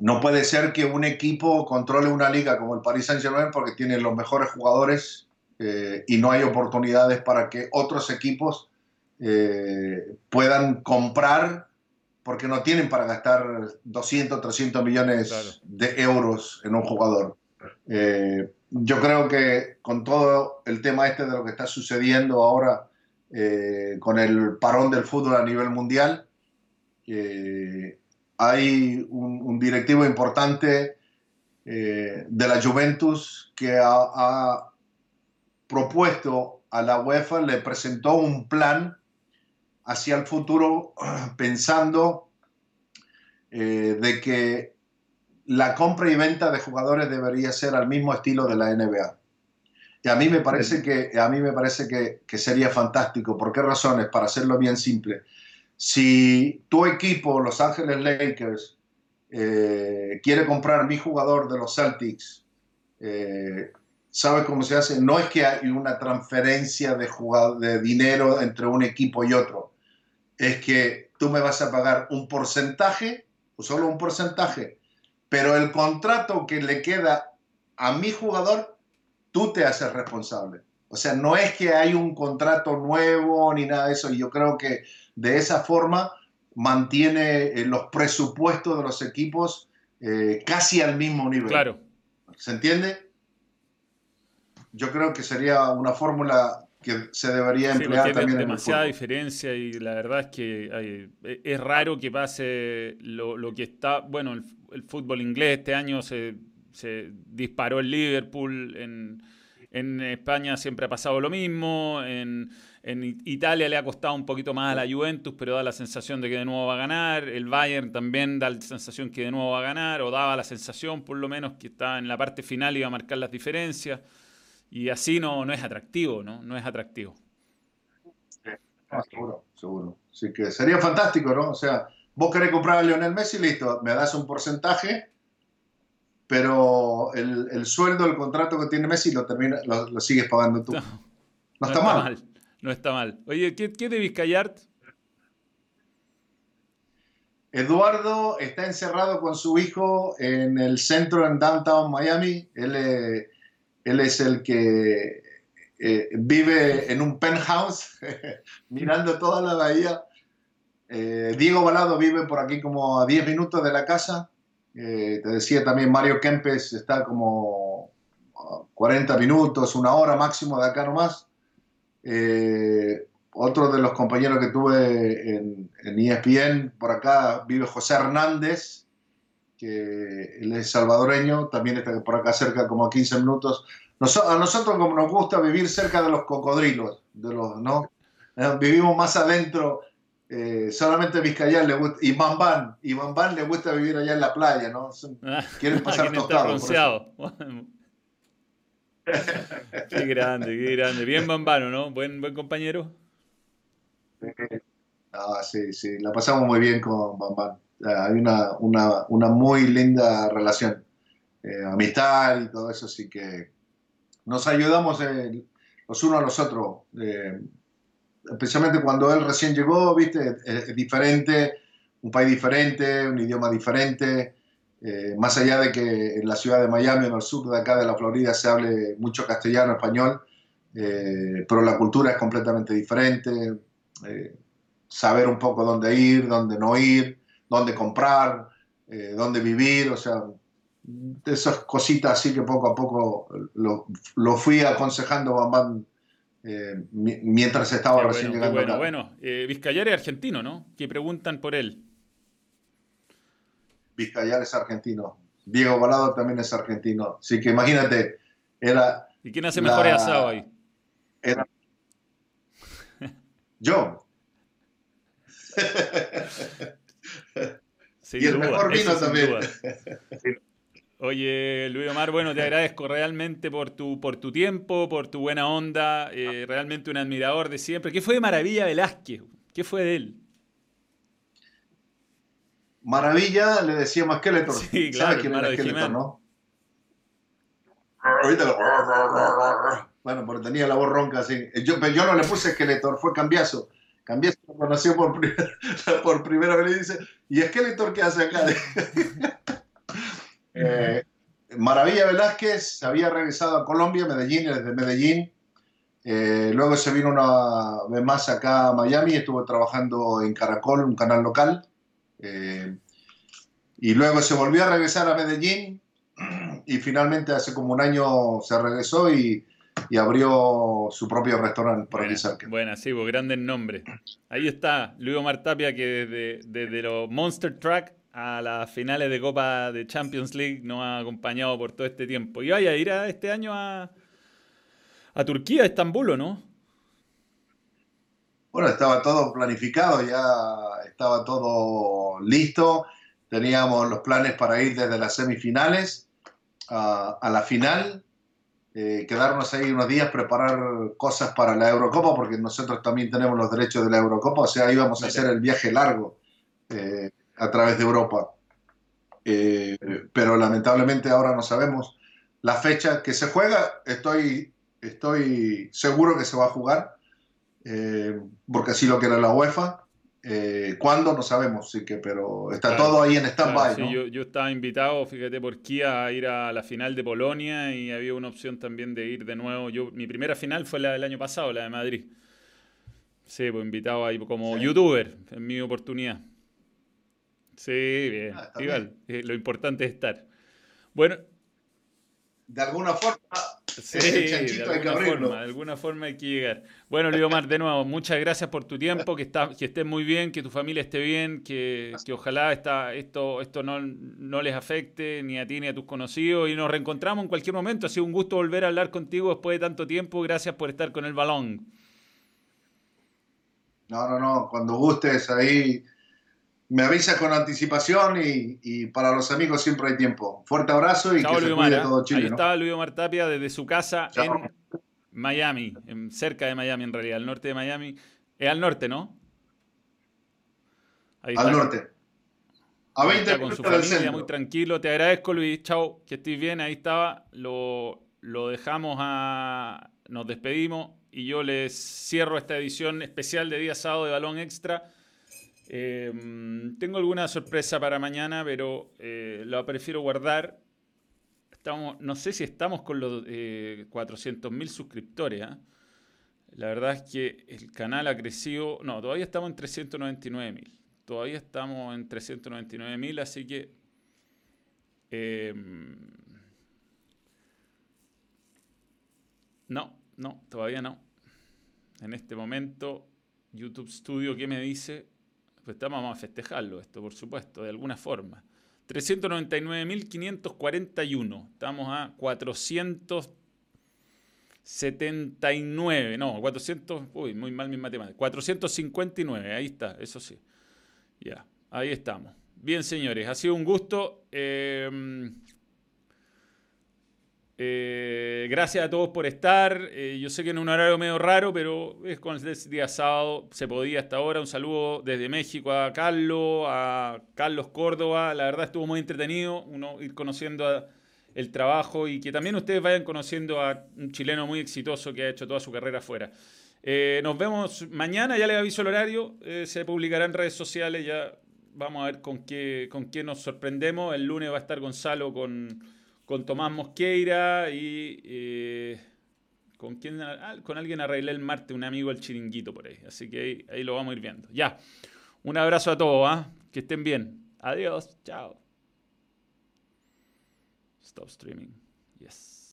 no puede ser que un equipo controle una liga como el Paris Saint-Germain porque tiene los mejores jugadores eh, y no hay oportunidades para que otros equipos eh, puedan comprar porque no tienen para gastar 200, 300 millones de euros en un jugador. Eh, yo creo que con todo el tema este de lo que está sucediendo ahora eh, con el parón del fútbol a nivel mundial, hay un, directivo importante de la Juventus que ha propuesto a la UEFA, le presentó un plan hacia el futuro pensando eh, de que la compra y venta de jugadores debería ser al mismo estilo de la NBA. A mí me parece que, a mí me parece que, sería fantástico. ¿Por qué razones? Para hacerlo bien simple. Si tu equipo, Los Ángeles Lakers, eh, quiere comprar mi jugador de los Celtics, eh, ¿sabe cómo se hace? No es que hay una transferencia de, de dinero entre un equipo y otro es que tú me vas a pagar un porcentaje, solo un porcentaje, pero el contrato que le queda a mi jugador, tú te haces responsable. O sea, no es que hay un contrato nuevo ni nada de eso, y yo creo que de esa forma mantiene eh, los presupuestos de los equipos eh, casi al mismo nivel. Claro. ¿Se entiende? Yo creo que sería una fórmula que se debería emplear sí, también. demasiada diferencia y la verdad es que e, es raro que pase lo, que está. Bueno, el, fútbol inglés este año se, disparó el Liverpool. En, España siempre ha pasado lo mismo. En, Italia le ha costado un poquito más a la Juventus, pero da la sensación de que de nuevo va a ganar. El Bayern también da la sensación que de nuevo va a ganar, o daba la sensación, por lo menos, que está en la parte final y iba a marcar las diferencias. Y así no, no es atractivo, ¿no? No es atractivo. seguro, seguro. Así que sería fantástico, ¿no? O sea, vos querés comprar a Lionel Messi, listo, me das un porcentaje, pero el, sueldo, el contrato que tiene Messi lo, termina, lo, sigues pagando tú. No, está, mal. No está mal. Oye, ¿qué, qué de Vizcayart? Eduardo está encerrado con su hijo en el centro en downtown Miami. Él él es el que eh, vive en un penthouse mirando toda la bahía. Eh, Diego Balado vive por aquí como a 10 minutos de la casa. Eh, te decía también Mario Kempes está como 40 minutos, una hora máximo de acá nomás. otro de los compañeros que tuve en, ESPN por acá vive José Hernández, que él es salvadoreño, también está por acá cerca, como a 15 minutos. a nosotros como nos gusta vivir cerca de los cocodrilos, de los, ¿no? Eh, vivimos más adentro, eh, solamente Vizcayal le gusta, y Bambán, y Bambán le gusta vivir allá en la playa, ¿no? Quieren pasar tostados. qué grande, qué grande. Bien Bambano, ¿no? Buen, buen compañero. Ah, sí, sí, la pasamos muy bien con Bambán hay una, una, una muy linda relación, eh, amistad y todo eso, así que nos ayudamos eh, los unos a los otros. Eh, especialmente cuando él recién llegó, viste, es, diferente, un país diferente, un idioma diferente. más allá de que en la ciudad de Miami, en el sur de acá de la Florida, se hable mucho castellano, español, pero la cultura es completamente diferente. saber un poco dónde ir, dónde no ir, dónde comprar, eh, dónde vivir, o sea, esas cositas así que poco a poco lo, fui aconsejando a eh, mientras estaba recién llegando. Bueno, bueno, eh, Vizcayar es argentino, ¿no? Que preguntan por él. Vizcayar es argentino. Diego Balado también es argentino. Así que imagínate, era. ¿Y quién hace mejor asado ahí? Era. Yo. y el mejor vino también. Oye, Luis Omar, bueno, te agradezco realmente por tu, por tu tiempo, por tu buena onda, eh, realmente un admirador de siempre. ¿Qué fue de Maravilla Velázquez? ¿Qué fue de él? Maravilla le decíamos Skeletor. Sí, claro, ¿Sabes quién era Skeletor, no? Bueno, porque tenía la voz ronca así. Yo, pero yo no le puse Skeletor, fue cambiazo. Cambié, lo conoció por, por primera vez y dice, ¿y Skeletor qué hace acá? Eh, Maravilla Velázquez había regresado a Colombia, Medellín, desde Medellín. Eh, luego se vino una vez más acá a Miami, estuvo trabajando en Caracol, un canal local. Eh, y luego se volvió a regresar a Medellín y finalmente hace como un año se regresó y, y abrió su propio restaurante por aquí cerca. Buena, sí, grandes nombres. Ahí está Luis Omar Tapia que desde, desde los Monster Track a las finales de Copa de Champions League nos ha acompañado por todo este tiempo. Y vaya a ir a este año a, a Turquía, a Estambul, ¿o no? Bueno, estaba todo planificado, ya estaba todo listo. Teníamos los planes para ir desde las semifinales a, a la final eh, quedarnos ahí unos días, preparar cosas para la Eurocopa, porque nosotros también tenemos los derechos de la Eurocopa, o sea, íbamos a hacer el viaje largo eh, a través de Europa. Eh, pero lamentablemente ahora no sabemos la fecha que se juega. Estoy, estoy seguro que se va a jugar, porque así lo quiere la UEFA. Eh, ¿Cuándo? No sabemos, sí que, pero está todo ahí en stand-by. yo, estaba invitado, fíjate, por Kia a ir a la final de Polonia y había una opción también de ir de nuevo. Yo, mi primera final fue la del año pasado, la de Madrid. Sí, pues invitado ahí como youtuber, en mi oportunidad. Sí, bien. Ah, igual, eh, lo importante es estar. Bueno. De alguna forma, Sí, de alguna, forma, de alguna forma hay que llegar. Bueno, Omar, de nuevo, muchas gracias por tu tiempo, que, está, que estés muy bien, que tu familia esté bien, que, que ojalá esta, esto, esto no, no, les afecte ni a ti ni a tus conocidos y nos reencontramos en cualquier momento. Ha sido un gusto volver a hablar contigo después de tanto tiempo. Gracias por estar con el balón. No, no, no, cuando gustes ahí me avisa con anticipación y, para los amigos siempre hay tiempo. Fuerte abrazo y que se cuide ¿eh? todo Chile. Ahí está Luis Omar Tapia desde su casa en Miami, en, cerca de Miami en realidad, al norte de Miami. Es al norte, ¿no? Ahí al norte. A 20 con su familia, muy tranquilo. Te agradezco, Luis. Chao, que estés bien. Ahí estaba. Lo, lo dejamos a. Nos despedimos y yo les cierro esta edición especial de Día Sábado de Balón Extra. Em, tengo alguna sorpresa para mañana, pero eh, la prefiero guardar. No sé si estamos con los eh, 400.000 suscriptores. ¿ah? La verdad es que el canal ha crecido. No, todavía estamos en 399.000. Todavía estamos en 399.000, así que. Em, no, no, todavía no. En este momento, YouTube Studio, ¿qué me dice? Pues estamos a festejarlo esto, por supuesto, de alguna forma. 399.541. Estamos a 479. No, 400. Uy, muy mal mi matemática. 459. Ahí está, eso sí. Ya, ahí estamos. Bien, señores, ha sido un gusto. Eh, eh, gracias a todos por estar. Eh, yo sé que en un horario medio raro, pero es con el día sábado, se podía hasta ahora. Un saludo desde México a Carlos, a Carlos Córdoba. La verdad estuvo muy entretenido uno ir conociendo el trabajo y que también ustedes vayan conociendo a un chileno muy exitoso que ha hecho toda su carrera afuera. Eh, nos vemos mañana, ya les aviso el horario, se publicará en redes sociales, ya vamos a ver con qué, con qué nos sorprendemos. El lunes va a estar Gonzalo con con Tomás Mosqueira y eh, con quién ah, con alguien arreglé el martes, un amigo del chiringuito por ahí. Así que ahí, lo vamos a ir viendo. Ya. Un abrazo a todos, ¿ah? que estén bien. Adiós, chao. Stop streaming. Yes.